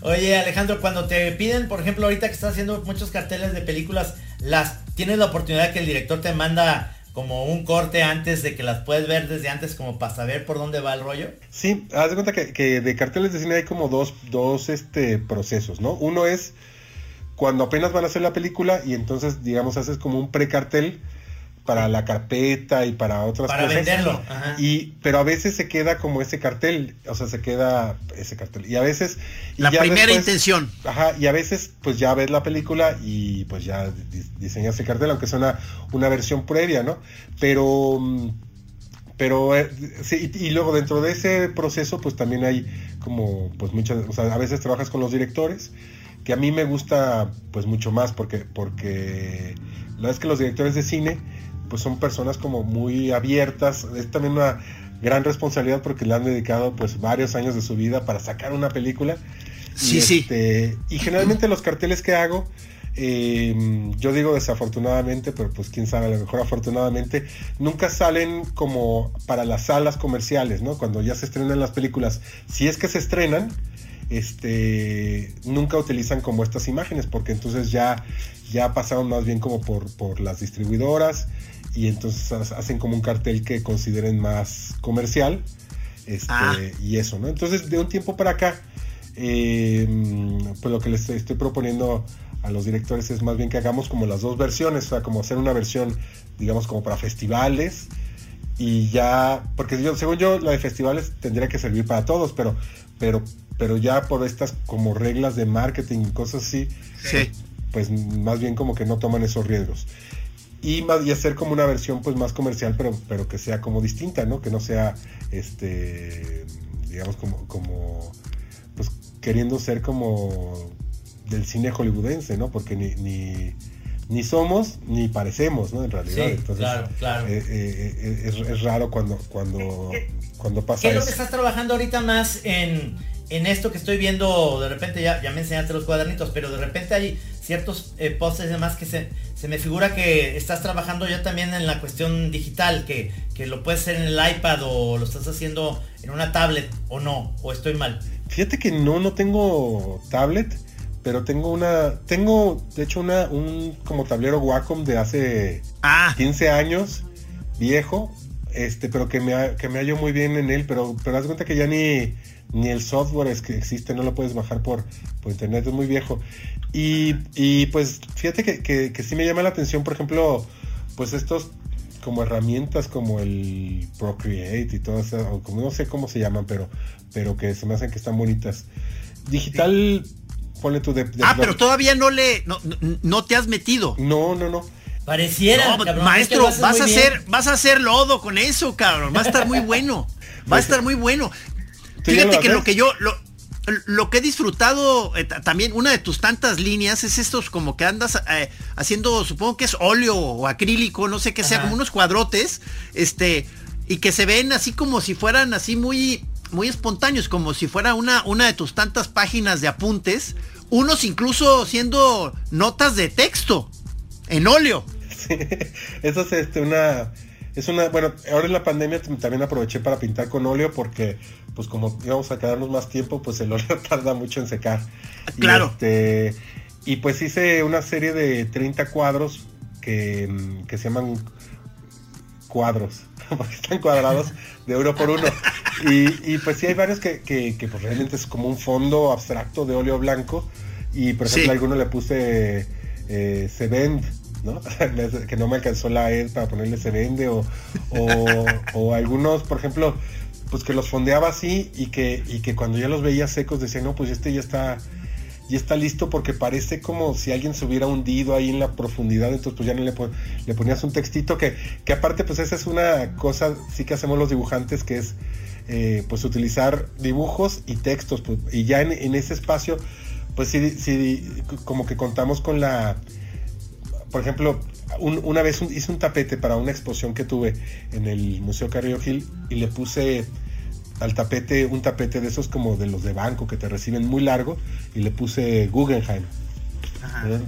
Speaker 2: oye, Alejandro, cuando te piden, por ejemplo, ahorita que estás haciendo muchos carteles de películas, las tienes la oportunidad que el director te manda como un corte antes de que las puedes ver desde antes como para saber por dónde va el rollo?
Speaker 4: Sí, haz de cuenta que, que de carteles de cine hay como dos, dos este, procesos, ¿no? Uno es cuando apenas van a hacer la película y entonces, digamos, haces como un precartel para la carpeta y para otras
Speaker 2: cosas. Para venderlo.
Speaker 4: Y, pero a veces se queda como ese cartel, o sea, se queda ese cartel. Y a veces...
Speaker 3: la primera intención.
Speaker 4: Ajá, y a veces pues ya ves la película y pues ya diseñas ese cartel, aunque es una, una versión previa, ¿no? Pero... Pero eh, sí, y, y, luego dentro de ese proceso pues también hay como pues muchas, o sea, a veces trabajas con los directores que a mí me gusta pues mucho más porque, porque la verdad es que los directores de cine pues son personas como muy abiertas, es también una gran responsabilidad porque le han dedicado pues varios años de su vida para sacar una película.
Speaker 3: Sí, sí.
Speaker 4: Este, y generalmente los carteles que hago, eh, yo digo desafortunadamente, pero pues quién sabe, a lo mejor afortunadamente, nunca salen como para las salas comerciales, ¿no? Cuando ya se estrenan las películas, si es que se estrenan, este, nunca utilizan como estas imágenes, porque entonces ya, ya pasaron más bien como por, por las distribuidoras y entonces hacen como un cartel que consideren más comercial. Este, ah. y eso, ¿no? Entonces, de un tiempo para acá, eh, pues lo que les estoy proponiendo a los directores es más bien que hagamos como las dos versiones, o sea, como hacer una versión, digamos, como para festivales y ya, porque yo, según yo, la de festivales tendría que servir para todos, pero, pero pero ya por estas como reglas de marketing y cosas así, pues más bien como que no toman esos riesgos. Y, más, y hacer como una versión pues más comercial, pero, pero que sea como distinta, ¿no? Que no sea, este, digamos, como, como pues queriendo ser como del cine hollywoodense, ¿no? Porque ni, ni, ni somos ni parecemos, ¿no? En realidad.
Speaker 2: Sí,
Speaker 4: Entonces,
Speaker 2: claro, claro.
Speaker 4: eh, eh, eh, es, es raro cuando, cuando, cuando pasa
Speaker 2: ¿Qué es lo
Speaker 4: eso.
Speaker 2: que estás trabajando ahorita más en, en esto que estoy viendo? De repente ya, ya me enseñaste los cuadernitos, pero de repente hay ciertos eh, posts y demás que se, se me figura que estás trabajando ya también en la cuestión digital, que, que lo puedes hacer en el iPad o lo estás haciendo en una tablet o no, o estoy mal.
Speaker 4: Fíjate que no, no tengo tablet, pero tengo una, tengo de hecho una, un como tablero Wacom de hace
Speaker 3: Ah,
Speaker 4: 15 años, viejo, este, pero que me, ha- que me hallo muy bien en él, pero, pero haz cuenta que ya ni, ni el software es que existe, no lo puedes bajar por, por internet, es muy viejo. Y, y pues fíjate que, que, que sí me llama la atención, por ejemplo, pues estos como herramientas como el Procreate y todo eso, o como no sé cómo se llaman, pero, pero que se me hacen que están bonitas. Digital, ponle tu de, de-
Speaker 3: ah, pero todavía no le, no, no- no te has metido.
Speaker 4: No, no, no.
Speaker 2: Pareciera,
Speaker 3: No,
Speaker 2: cabrón, es que
Speaker 3: maestro, vas a
Speaker 2: bien.
Speaker 3: hacer, vas a hacer lodo con eso, cabrón. Va a estar muy bueno. Va a estar muy bueno.
Speaker 4: ¿Tú ya
Speaker 3: Fíjate que lo que yo, lo, lo que he disfrutado eh, ta- también, una de tus tantas líneas es estos como que andas eh, haciendo, supongo que es óleo o acrílico, no sé qué sea,
Speaker 2: Ajá.
Speaker 3: como unos cuadrotes, este, y que se ven así como si fueran así muy, muy espontáneos, como si fuera una, una de tus tantas páginas de apuntes, unos incluso siendo notas de texto en óleo.
Speaker 4: Sí, eso es este, una, es una, bueno, ahora en la pandemia también aproveché para pintar con óleo porque, pues como íbamos a quedarnos más tiempo, pues el óleo tarda mucho en secar. Y,
Speaker 3: Claro.
Speaker 4: este, y pues hice una serie de 30 cuadros que, mm, que se llaman cuadros, porque están cuadrados de uno por uno. Y, y, pues sí hay varios que, que, que, pues realmente es como un fondo abstracto de óleo blanco. Y por ejemplo
Speaker 3: Sí.
Speaker 4: a alguno le puse eh, se vende, ¿no? Que no me alcanzó la E para ponerle se vende o, o, algunos, por ejemplo, pues que los fondeaba así y que, y que cuando ya los veía secos decía, no, pues este ya está, ya está listo porque parece como si alguien se hubiera hundido ahí en la profundidad, entonces pues ya no le, le ponías un textito que, que aparte pues esa es una cosa sí que hacemos los dibujantes que es eh, pues utilizar dibujos y textos pues, y ya en ese espacio pues sí, sí como que contamos con la por ejemplo, un- una vez un- hice un tapete para una exposición que tuve en el Museo Carrillo Gil y le puse al tapete un tapete de esos como de los de banco que te reciben muy largo y le puse Guggenheim. ¿Eh?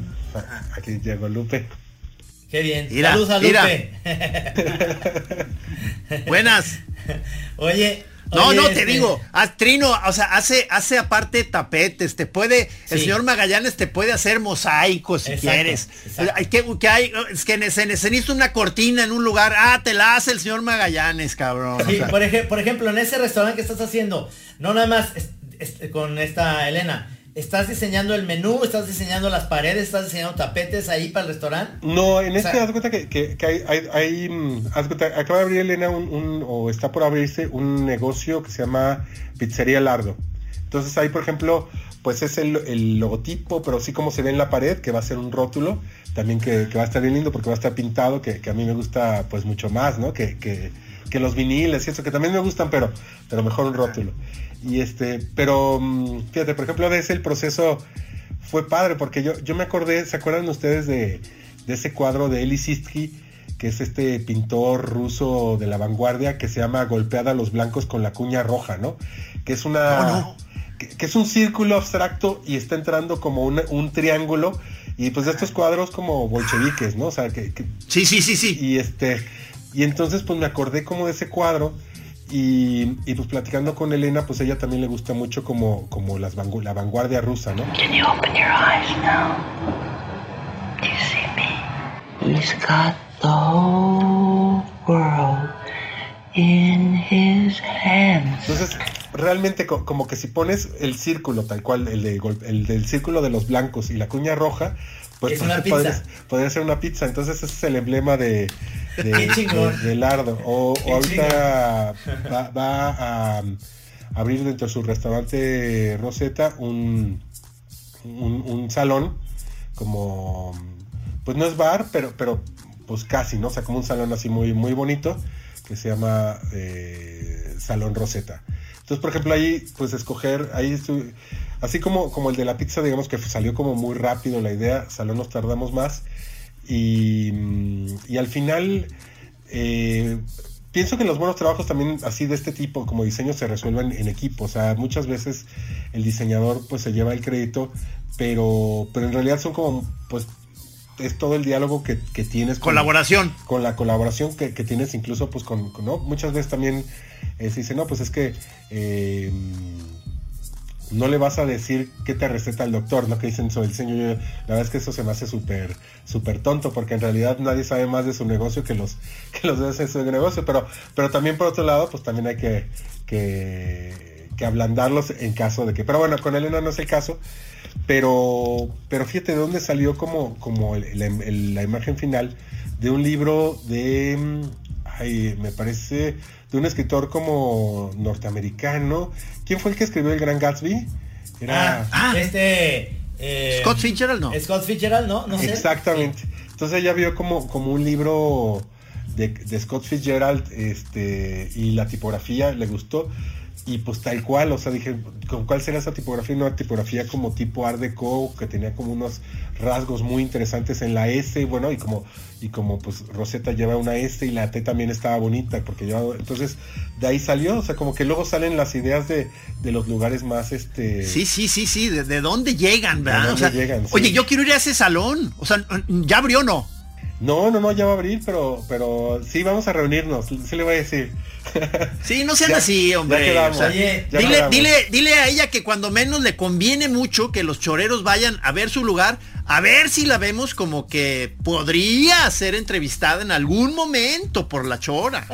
Speaker 4: Aquí llegó Lupe.
Speaker 2: Qué bien.
Speaker 3: Mira,
Speaker 2: Saludos a. Lupe.
Speaker 3: Buenas.
Speaker 2: oye.
Speaker 3: No,
Speaker 2: oye,
Speaker 3: no,
Speaker 2: este,
Speaker 3: te digo, a Trino, o sea, hace, hace aparte tapetes, te puede, el señor Magallanes te puede hacer mosaicos si
Speaker 2: Exacto,
Speaker 3: quieres.
Speaker 2: exacto.
Speaker 3: Hay que, que hay, es que se necesita una cortina en un lugar, ah, te la hace el señor Magallanes, cabrón. o
Speaker 2: Sí,
Speaker 3: sea.
Speaker 2: por, ej- por ejemplo, en ese restaurante que estás haciendo, no nada más es- es- con esta Elena, ¿estás diseñando el menú? ¿Estás diseñando las paredes? ¿Estás diseñando tapetes ahí para el restaurante?
Speaker 4: No, en
Speaker 2: O
Speaker 4: este
Speaker 2: sea-
Speaker 4: haz cuenta que, que- que hay, hay, hay, mm, haz cuenta, acaba de abrir Elena un, un- o está por abrirse un negocio que se llama Pizzería Lardo. Entonces ahí, por ejemplo, pues es el, el logotipo, pero sí como se ve en la pared, que va a ser un rótulo, también que, que va a estar bien lindo porque va a estar pintado, que, que a mí me gusta pues mucho más, ¿no? Que, que, que los viniles y eso, que también me gustan, pero, pero mejor un rótulo. Y este, pero mm, fíjate, por ejemplo, de ese el proceso fue padre, porque yo, yo me acordé, ¿se acuerdan ustedes de, de ese cuadro de Eli Sistki, que es este pintor ruso de la vanguardia que se llama Golpeada a los blancos con la cuña roja, ¿no? Que es una...
Speaker 3: No, no.
Speaker 4: Que, que es un círculo abstracto y está entrando como una- un triángulo y pues de estos cuadros como bolcheviques, ¿no? O sea, que, que-
Speaker 3: Sí, sí, sí, sí.
Speaker 4: y este y entonces pues me acordé como de ese cuadro y, y, pues platicando con Elena pues ella también le gusta mucho como como las vangu- la vanguardia rusa no
Speaker 5: Can you open your eyes now? Do you see me? He's got the whole world in his hands.
Speaker 4: entonces realmente co- como que si pones el círculo tal cual el, de el del círculo de los blancos y la cuña roja pues podría, podría ser una pizza. Entonces ese es el emblema de de,
Speaker 2: Qué chingón.
Speaker 4: de- de Lardo. O, ahorita va, va a um, abrir dentro de su restaurante Rosetta un un, un salón como pues no es bar pero pero pues casi no o sea como un salón así muy muy bonito que se llama eh, salón Rosetta entonces por ejemplo ahí pues escoger ahí así como, como el de la pizza, digamos que salió como muy rápido la idea, salió nos tardamos más. Y, mm, y al final, eh, pienso que los buenos trabajos también así de este tipo, como diseño, se resuelven en equipo. O sea, muchas veces el diseñador pues se lleva el crédito, pero, pero en realidad son como, pues, es todo el diálogo que, que tienes.
Speaker 3: Con, colaboración.
Speaker 4: Con la colaboración que, que tienes incluso, pues, con, con, ¿no? Muchas veces también dice, no, pues es que... Eh, no le vas a decir qué te receta el doctor, ¿no? Que dicen sobre el diseño. la verdad es que eso se me hace súper, súper tonto, porque en realidad nadie sabe más de su negocio que los, que los de su negocio. Pero, pero también por otro lado, pues también hay que, que, que ablandarlos en caso de que. Pero bueno, con Elena no es el caso. Pero, pero fíjate de dónde salió como, como la imagen final de un libro de. Ay, me parece de un escritor como norteamericano. ¿Quién fue el que escribió El Gran Gatsby?
Speaker 2: Era ah, ah. este
Speaker 3: eh, Scott Fitzgerald, ¿no?
Speaker 2: Scott Fitzgerald, ¿no? no
Speaker 4: sé. Exactamente. Entonces ella vio como, como un libro de, de, Scott Fitzgerald este, y la tipografía le gustó y pues tal cual, o sea, dije, ¿con cuál será esa tipografía? Una tipografía como tipo Art Deco, que tenía como unos rasgos muy interesantes en la S, bueno, y como, y como pues Rosetta lleva una S y la T también estaba bonita, porque llevaba, entonces de ahí salió, o sea, como que luego salen las ideas de, de los lugares más, este...
Speaker 3: Sí, sí, sí, sí, de, dónde llegan, ¿verdad? o sea, llegan, Oye, yo quiero ir a ese salón, o sea, ¿ya abrió o no?
Speaker 4: No, no, no, ya va a abrir, pero, pero sí, vamos a reunirnos, sí le voy a decir.
Speaker 3: Sí, no sean así, hombre. dile, dile, dile a ella que cuando menos le conviene mucho que los choreros vayan a ver su lugar, a ver si la vemos como que podría ser entrevistada en algún momento por la chora.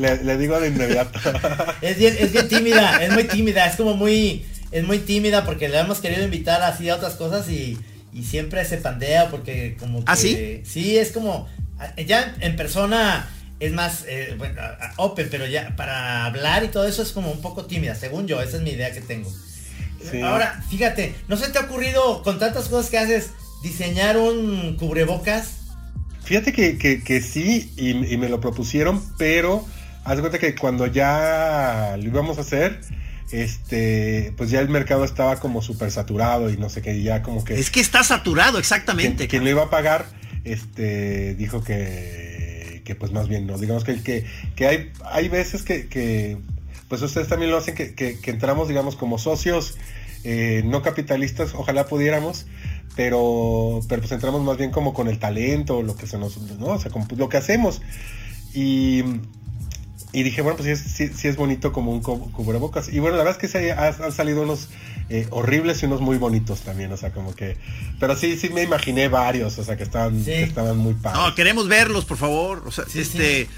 Speaker 4: Le, digo de inmediato.
Speaker 2: es bien, es bien tímida, es muy tímida, es como muy, es muy tímida porque le hemos querido invitar así a otras cosas y y siempre se pandea porque como
Speaker 3: ¿Ah,
Speaker 2: que...
Speaker 3: sí?
Speaker 2: Sí, es como... Ya en persona es más eh, open, pero ya para hablar y todo eso es como un poco tímida, según yo, esa es mi idea que tengo. Ahora, fíjate, ¿no se te ha ocurrido con tantas cosas que haces diseñar un cubrebocas?
Speaker 4: Fíjate que, que, sí, y, y, me lo propusieron, pero haz de cuenta que cuando ya lo íbamos a hacer, este, pues ya el mercado estaba como súper saturado y no sé qué, ya como que...
Speaker 3: Es que está saturado, exactamente.
Speaker 4: Quien, lo iba a pagar, este, dijo que, que pues más bien no, digamos que, que, que hay, hay veces que, que, pues ustedes también lo hacen, que, que, entramos, digamos, como socios eh, no capitalistas, ojalá pudiéramos, pero, pero pues entramos más bien como con el talento, lo que se nos, ¿no? O sea, como lo que hacemos. Y y dije, bueno, pues sí, sí, es bonito como un cubrebocas. Y bueno, la verdad es que se han salido unos eh, horribles y unos muy bonitos también, o sea, como que... Pero sí, sí me imaginé varios, o sea, que estaban, estaban muy padres.
Speaker 3: No, queremos verlos, por favor. O sea, este...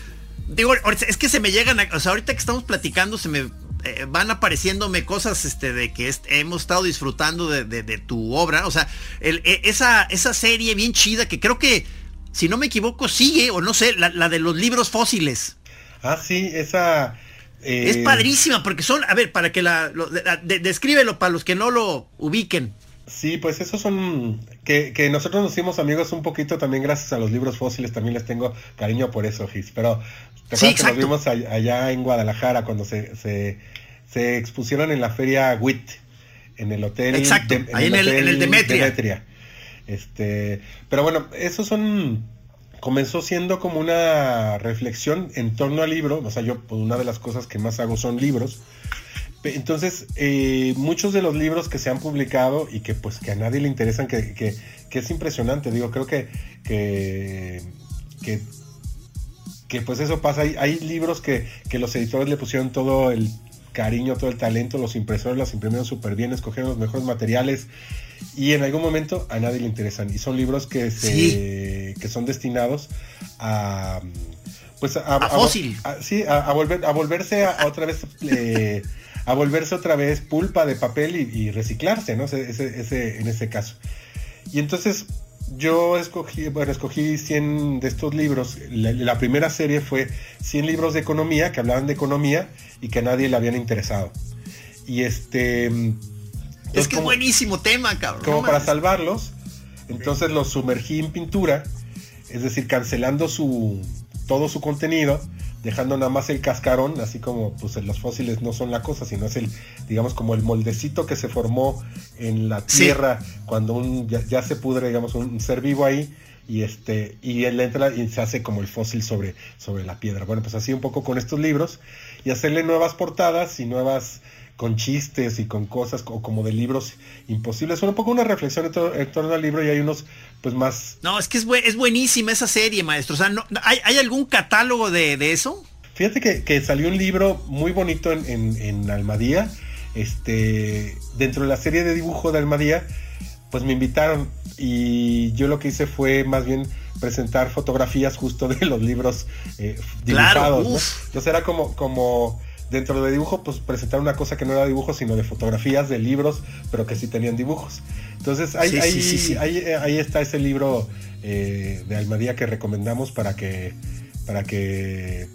Speaker 3: Digo, es que se me llegan, o sea, ahorita que estamos platicando se me eh, van apareciéndome cosas este, de que hemos estado disfrutando de, tu obra. O sea, el, e, esa, esa serie bien chida que creo que, si no me equivoco, sigue, o no sé, la, la de los libros fósiles.
Speaker 4: Ah, sí, esa...
Speaker 3: Eh, es padrísima porque son, a ver, para que la, descríbelo para los que no lo ubiquen.
Speaker 4: Sí, pues esos son que, que, nosotros nos hicimos amigos un poquito también gracias a los libros fósiles, también les tengo cariño por eso, Gis. Pero te acuerdas que nos vimos allá en Guadalajara cuando se, se, se, expusieron en la feria WIT, en el hotel.
Speaker 3: Exacto, ahí en, el, en el Demetria. Demetria.
Speaker 4: Este, pero bueno, esos son comenzó siendo como una reflexión en torno al libro, o sea, yo pues, una de las cosas que más hago son libros. Entonces, eh, muchos de los libros que se han publicado y que pues que a nadie le interesan, que, que, es impresionante, digo, creo que, que, que, pues eso pasa, hay, hay libros que, que los editores le pusieron todo el cariño, todo el talento, los impresores las imprimieron súper bien, escogieron los mejores materiales y en algún momento a nadie le interesan. Y son libros que, se, que son destinados a... Pues a,
Speaker 3: a, fósil.
Speaker 4: sí, a, volver, a volverse a, otra vez... Eh, a volverse otra vez pulpa de papel y, reciclarse, ¿no? Ese, ese, en ese caso. Y entonces yo escogí, bueno, escogí 100 de estos libros. La, primera serie fue 100 libros de economía que hablaban de economía y que a nadie le habían interesado. Y este...
Speaker 3: Es que es buenísimo tema, cabrón.
Speaker 4: Como para salvarlos, entonces los sumergí en pintura, es decir, cancelando su todo su contenido dejando nada más el cascarón, así como pues los fósiles no son la cosa, sino es el, digamos, como el moldecito que se formó en la tierra cuando un, ya, se pudre, digamos, un, ser vivo ahí, y este, y él entra y se hace como el fósil sobre, sobre la piedra. Bueno, pues así un poco con estos libros, y hacerle nuevas portadas y nuevas con chistes y con cosas como de libros imposibles. un poco una reflexión en, torno al libro y hay unos pues más...
Speaker 3: No, es que es, es buenísima esa serie, maestro. O sea, no, ¿hay, algún catálogo de, eso?
Speaker 4: Fíjate que, salió un libro muy bonito en, en, Almadía. Este, dentro de la serie de dibujo de Almadía, pues me invitaron y yo lo que hice fue más bien presentar fotografías justo de los libros eh, dibujados. Entonces era como, como dentro de dibujo, pues presentar una cosa que no era dibujo, sino de fotografías de libros, pero que sí tenían dibujos. Entonces ahí, ahí, está ese libro eh, de Almadía que recomendamos para que para que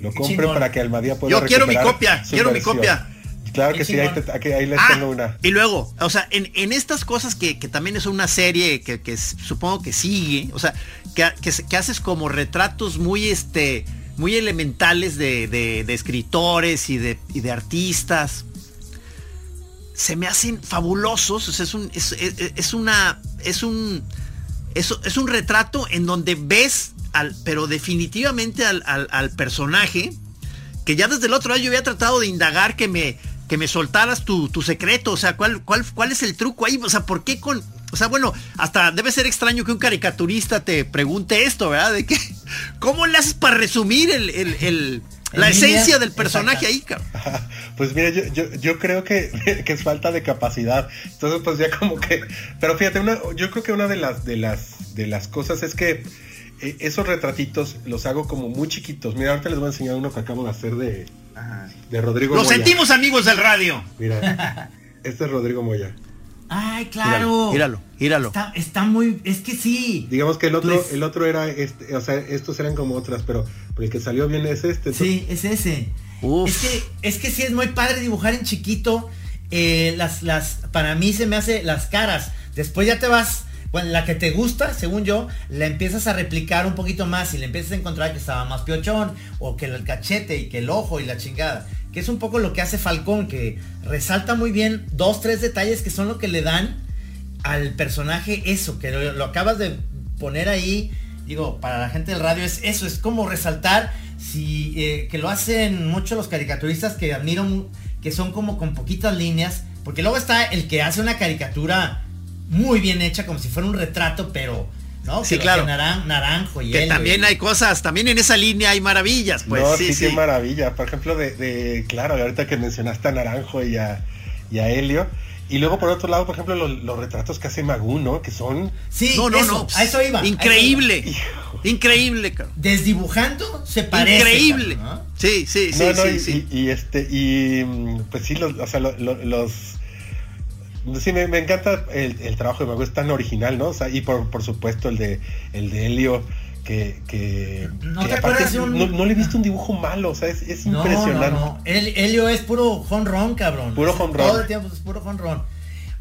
Speaker 4: lo compre, para que Almadía pueda
Speaker 3: Yo quiero mi copia, quiero mi copia.
Speaker 4: Claro que sí, ahí, les
Speaker 3: ah,
Speaker 4: tengo una.
Speaker 3: Y luego, o sea, en, estas cosas que, también es una serie que, supongo que sigue, o sea, que, que, haces como retratos muy este muy elementales de, escritores y de, de, artistas. Se me hacen fabulosos. es, un, es, una. Es un. Es, un retrato en donde ves al, pero definitivamente al, personaje. Que ya desde el otro lado yo había tratado de indagar que me, que me soltaras tu, tu secreto. O sea, ¿cuál, cuál, ¿cuál es el truco ahí? O sea, ¿por qué con, o sea, bueno, hasta debe ser extraño que un caricaturista te pregunte esto, ¿verdad? De que, ¿cómo le haces para resumir el, la esencia del personaje ahí, cabrón?
Speaker 4: Pues mira, yo, creo que, es falta de capacidad. Entonces, pues ya como que. Pero fíjate, una, yo creo que una de las, de las, de las cosas es que eh, esos retratitos los hago como muy chiquitos. Mira, ahorita les voy a enseñar uno que acabo de hacer de, de Rodrigo
Speaker 3: Lo sentimos amigos del radio.
Speaker 4: Mira, este es Rodrigo Moya.
Speaker 2: Ay, claro.
Speaker 3: Míralo, míralo.
Speaker 2: Está, muy, es que sí.
Speaker 4: Digamos que el otro, pues el otro era este, o sea, estos eran como otras, pero, el que salió bien es este.
Speaker 2: Sí, es ese. Es que, es que sí es muy padre dibujar en chiquito. Eh, las, las, para mí se me hace las caras. Después ya te vas, bueno, la que te gusta, según yo, la empiezas a replicar un poquito más y le empiezas a encontrar que estaba más piochón, o que el cachete y que el ojo y la chingada que es un poco lo que hace Falcón, que resalta muy bien dos, tres detalles que son lo que le dan al personaje eso, que lo, acabas de poner ahí, digo, para la gente del radio es eso, es como resaltar, si, eh, que lo hacen muchos los caricaturistas que admiro, que son como con poquitas líneas, porque luego está el que hace una caricatura muy bien hecha, como si fuera un retrato, pero ¿no?
Speaker 3: Sí, claro.
Speaker 2: naranjo y
Speaker 3: Que también hay cosas, también en esa línea hay maravillas, pues.
Speaker 4: No, sí, sí, maravilla. Por ejemplo, de, claro, ahorita que mencionaste a Naranjo y a, y a Helio. Y luego por otro lado, por ejemplo, los, retratos que hace Magú, ¿no? Que son.
Speaker 2: Sí, no, no, no. A eso iba.
Speaker 3: Increíble. Increíble,
Speaker 2: Desdibujando se parece.
Speaker 3: Increíble. Sí, sí, sí, sí,
Speaker 4: y,
Speaker 3: sí.
Speaker 4: Y, este, y mm, pues sí, los, o sea, los Sí, me, encanta el, trabajo de Mago, es tan original, ¿no? O sea, y por, por supuesto el de el de Helio, que, que,
Speaker 2: ¿No, te aparte
Speaker 4: no, le he visto un dibujo malo, o sea, es, es impresionante. No,
Speaker 2: El, Helio es puro honrón, cabrón.
Speaker 4: Puro honrón.
Speaker 2: Todo el tiempo es puro honrón.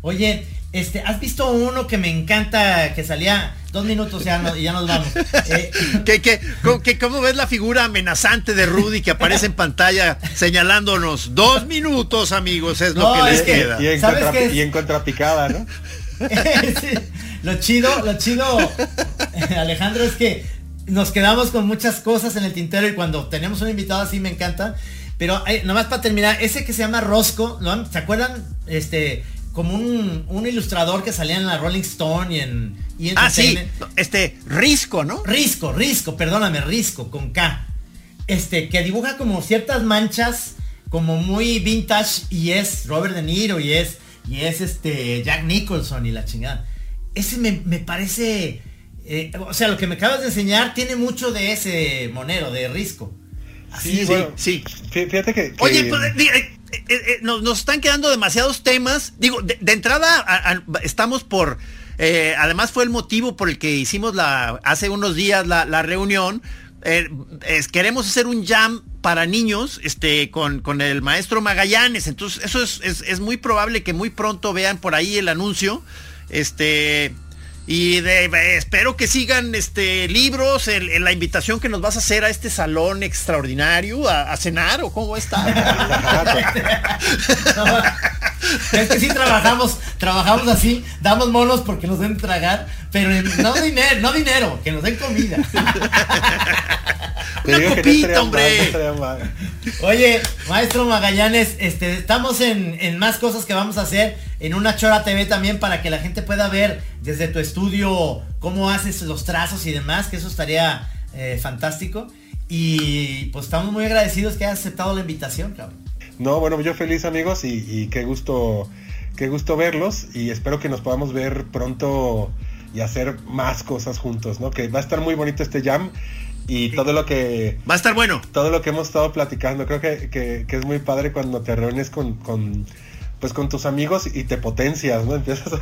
Speaker 2: Oye, este, ¿has visto uno que me encanta que salía dos minutos ya y ya nos vamos?
Speaker 3: Eh, ¿Qué, cómo ves la figura amenazante de Rudy que aparece en pantalla señalándonos dos minutos, amigos, es lo que les queda.
Speaker 4: Y, en, contra, y en contrapicada, ¿no?
Speaker 2: lo chido, lo chido, Alejandro, es que nos quedamos con muchas cosas en el tintero y cuando tenemos un invitado así me encanta. Pero eh, nomás para terminar, ese que se llama Rosco, ¿no? ¿se acuerdan? Este, como un, ilustrador que salía en la Rolling Stone y en... Y
Speaker 3: ah, sí, este, Risco, ¿no?
Speaker 2: Risco, Risco, perdóname, Risco, con K. Este, que dibuja como ciertas manchas, como muy vintage, y es Robert De Niro, y es, y es este, Jack Nicholson y la chingada. Ese me, parece... Eh, o sea, lo que me acabas de enseñar tiene mucho de ese monero, de Risco.
Speaker 4: Así, sí, sí, Fíjate que...
Speaker 3: Oye, pues, eh, eh, nos, están quedando demasiados temas. Digo, de, entrada estamos por... Eh, además fue el motivo por el que hicimos la, hace unos días la, reunión. queremos hacer un jam para niños este, con, con el maestro Magallanes. Entonces, eso es, es, muy probable que muy pronto vean por ahí el anuncio. Este, Y espero que sigan este libros, en la invitación que nos vas a hacer a este salón extraordinario, a, cenar o cómo está.
Speaker 2: es que sí trabajamos, trabajamos así, damos monos porque nos den tragar, pero no dinero, no dinero, que nos den comida.
Speaker 3: hombre.
Speaker 2: Oye, maestro Magallanes, este, estamos en, en, más cosas que vamos a hacer en una Chora TV también para que la gente pueda ver desde tu estudio cómo haces los trazos y demás, que eso estaría eh, fantástico. Y pues estamos muy agradecidos que hayas aceptado la invitación, cabrón.
Speaker 4: No, bueno, yo feliz amigos y, y qué gusto, qué gusto verlos y espero que nos podamos ver pronto y hacer más cosas juntos, ¿no? Que va a estar muy bonito este jam y todo lo que...
Speaker 3: Va a estar bueno.
Speaker 4: Todo lo que hemos estado platicando. Creo que, es muy padre cuando te reúnes con, pues con tus amigos y te potencias, ¿no? Empiezas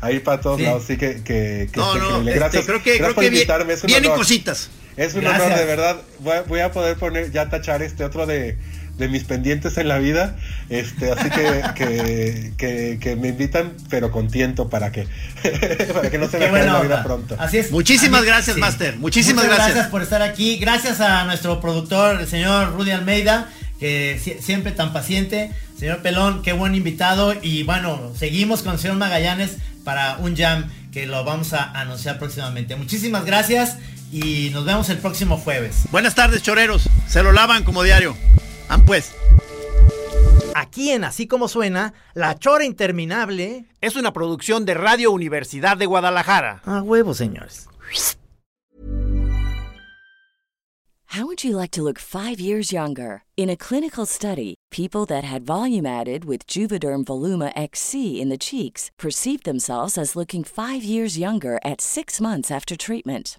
Speaker 4: a, ir para todos lados. Así que, que,
Speaker 3: no, no, gracias, creo que, creo que vienen cositas.
Speaker 4: Es un honor, de verdad. Voy, voy, a poder poner, ya tachar este otro de de mis pendientes en la vida. Este, así que, que, me invitan, pero con tiento para que, para que no se me acabe la vida pronto.
Speaker 3: Así es. Muchísimas gracias, Master. Muchísimas gracias.
Speaker 2: gracias por estar aquí. Gracias a nuestro productor, el señor Rudy Almeida, que siempre tan paciente. Señor Pelón, qué buen invitado. Y bueno, seguimos con el señor Magallanes para un jam que lo vamos a anunciar próximamente. Muchísimas gracias y nos vemos el próximo jueves.
Speaker 3: Buenas tardes, choreros. Se lo lavan como diario. Han pues.
Speaker 2: Aquí en Así como suena, La Chora Interminable
Speaker 3: es una producción de Radio Universidad de Guadalajara.
Speaker 2: A huevo, señores.
Speaker 6: How would you like to look five years younger? In a clinical study, people that had volume added with Juvederm Voluma XC in the cheeks perceived themselves as looking five years younger at six months after treatment.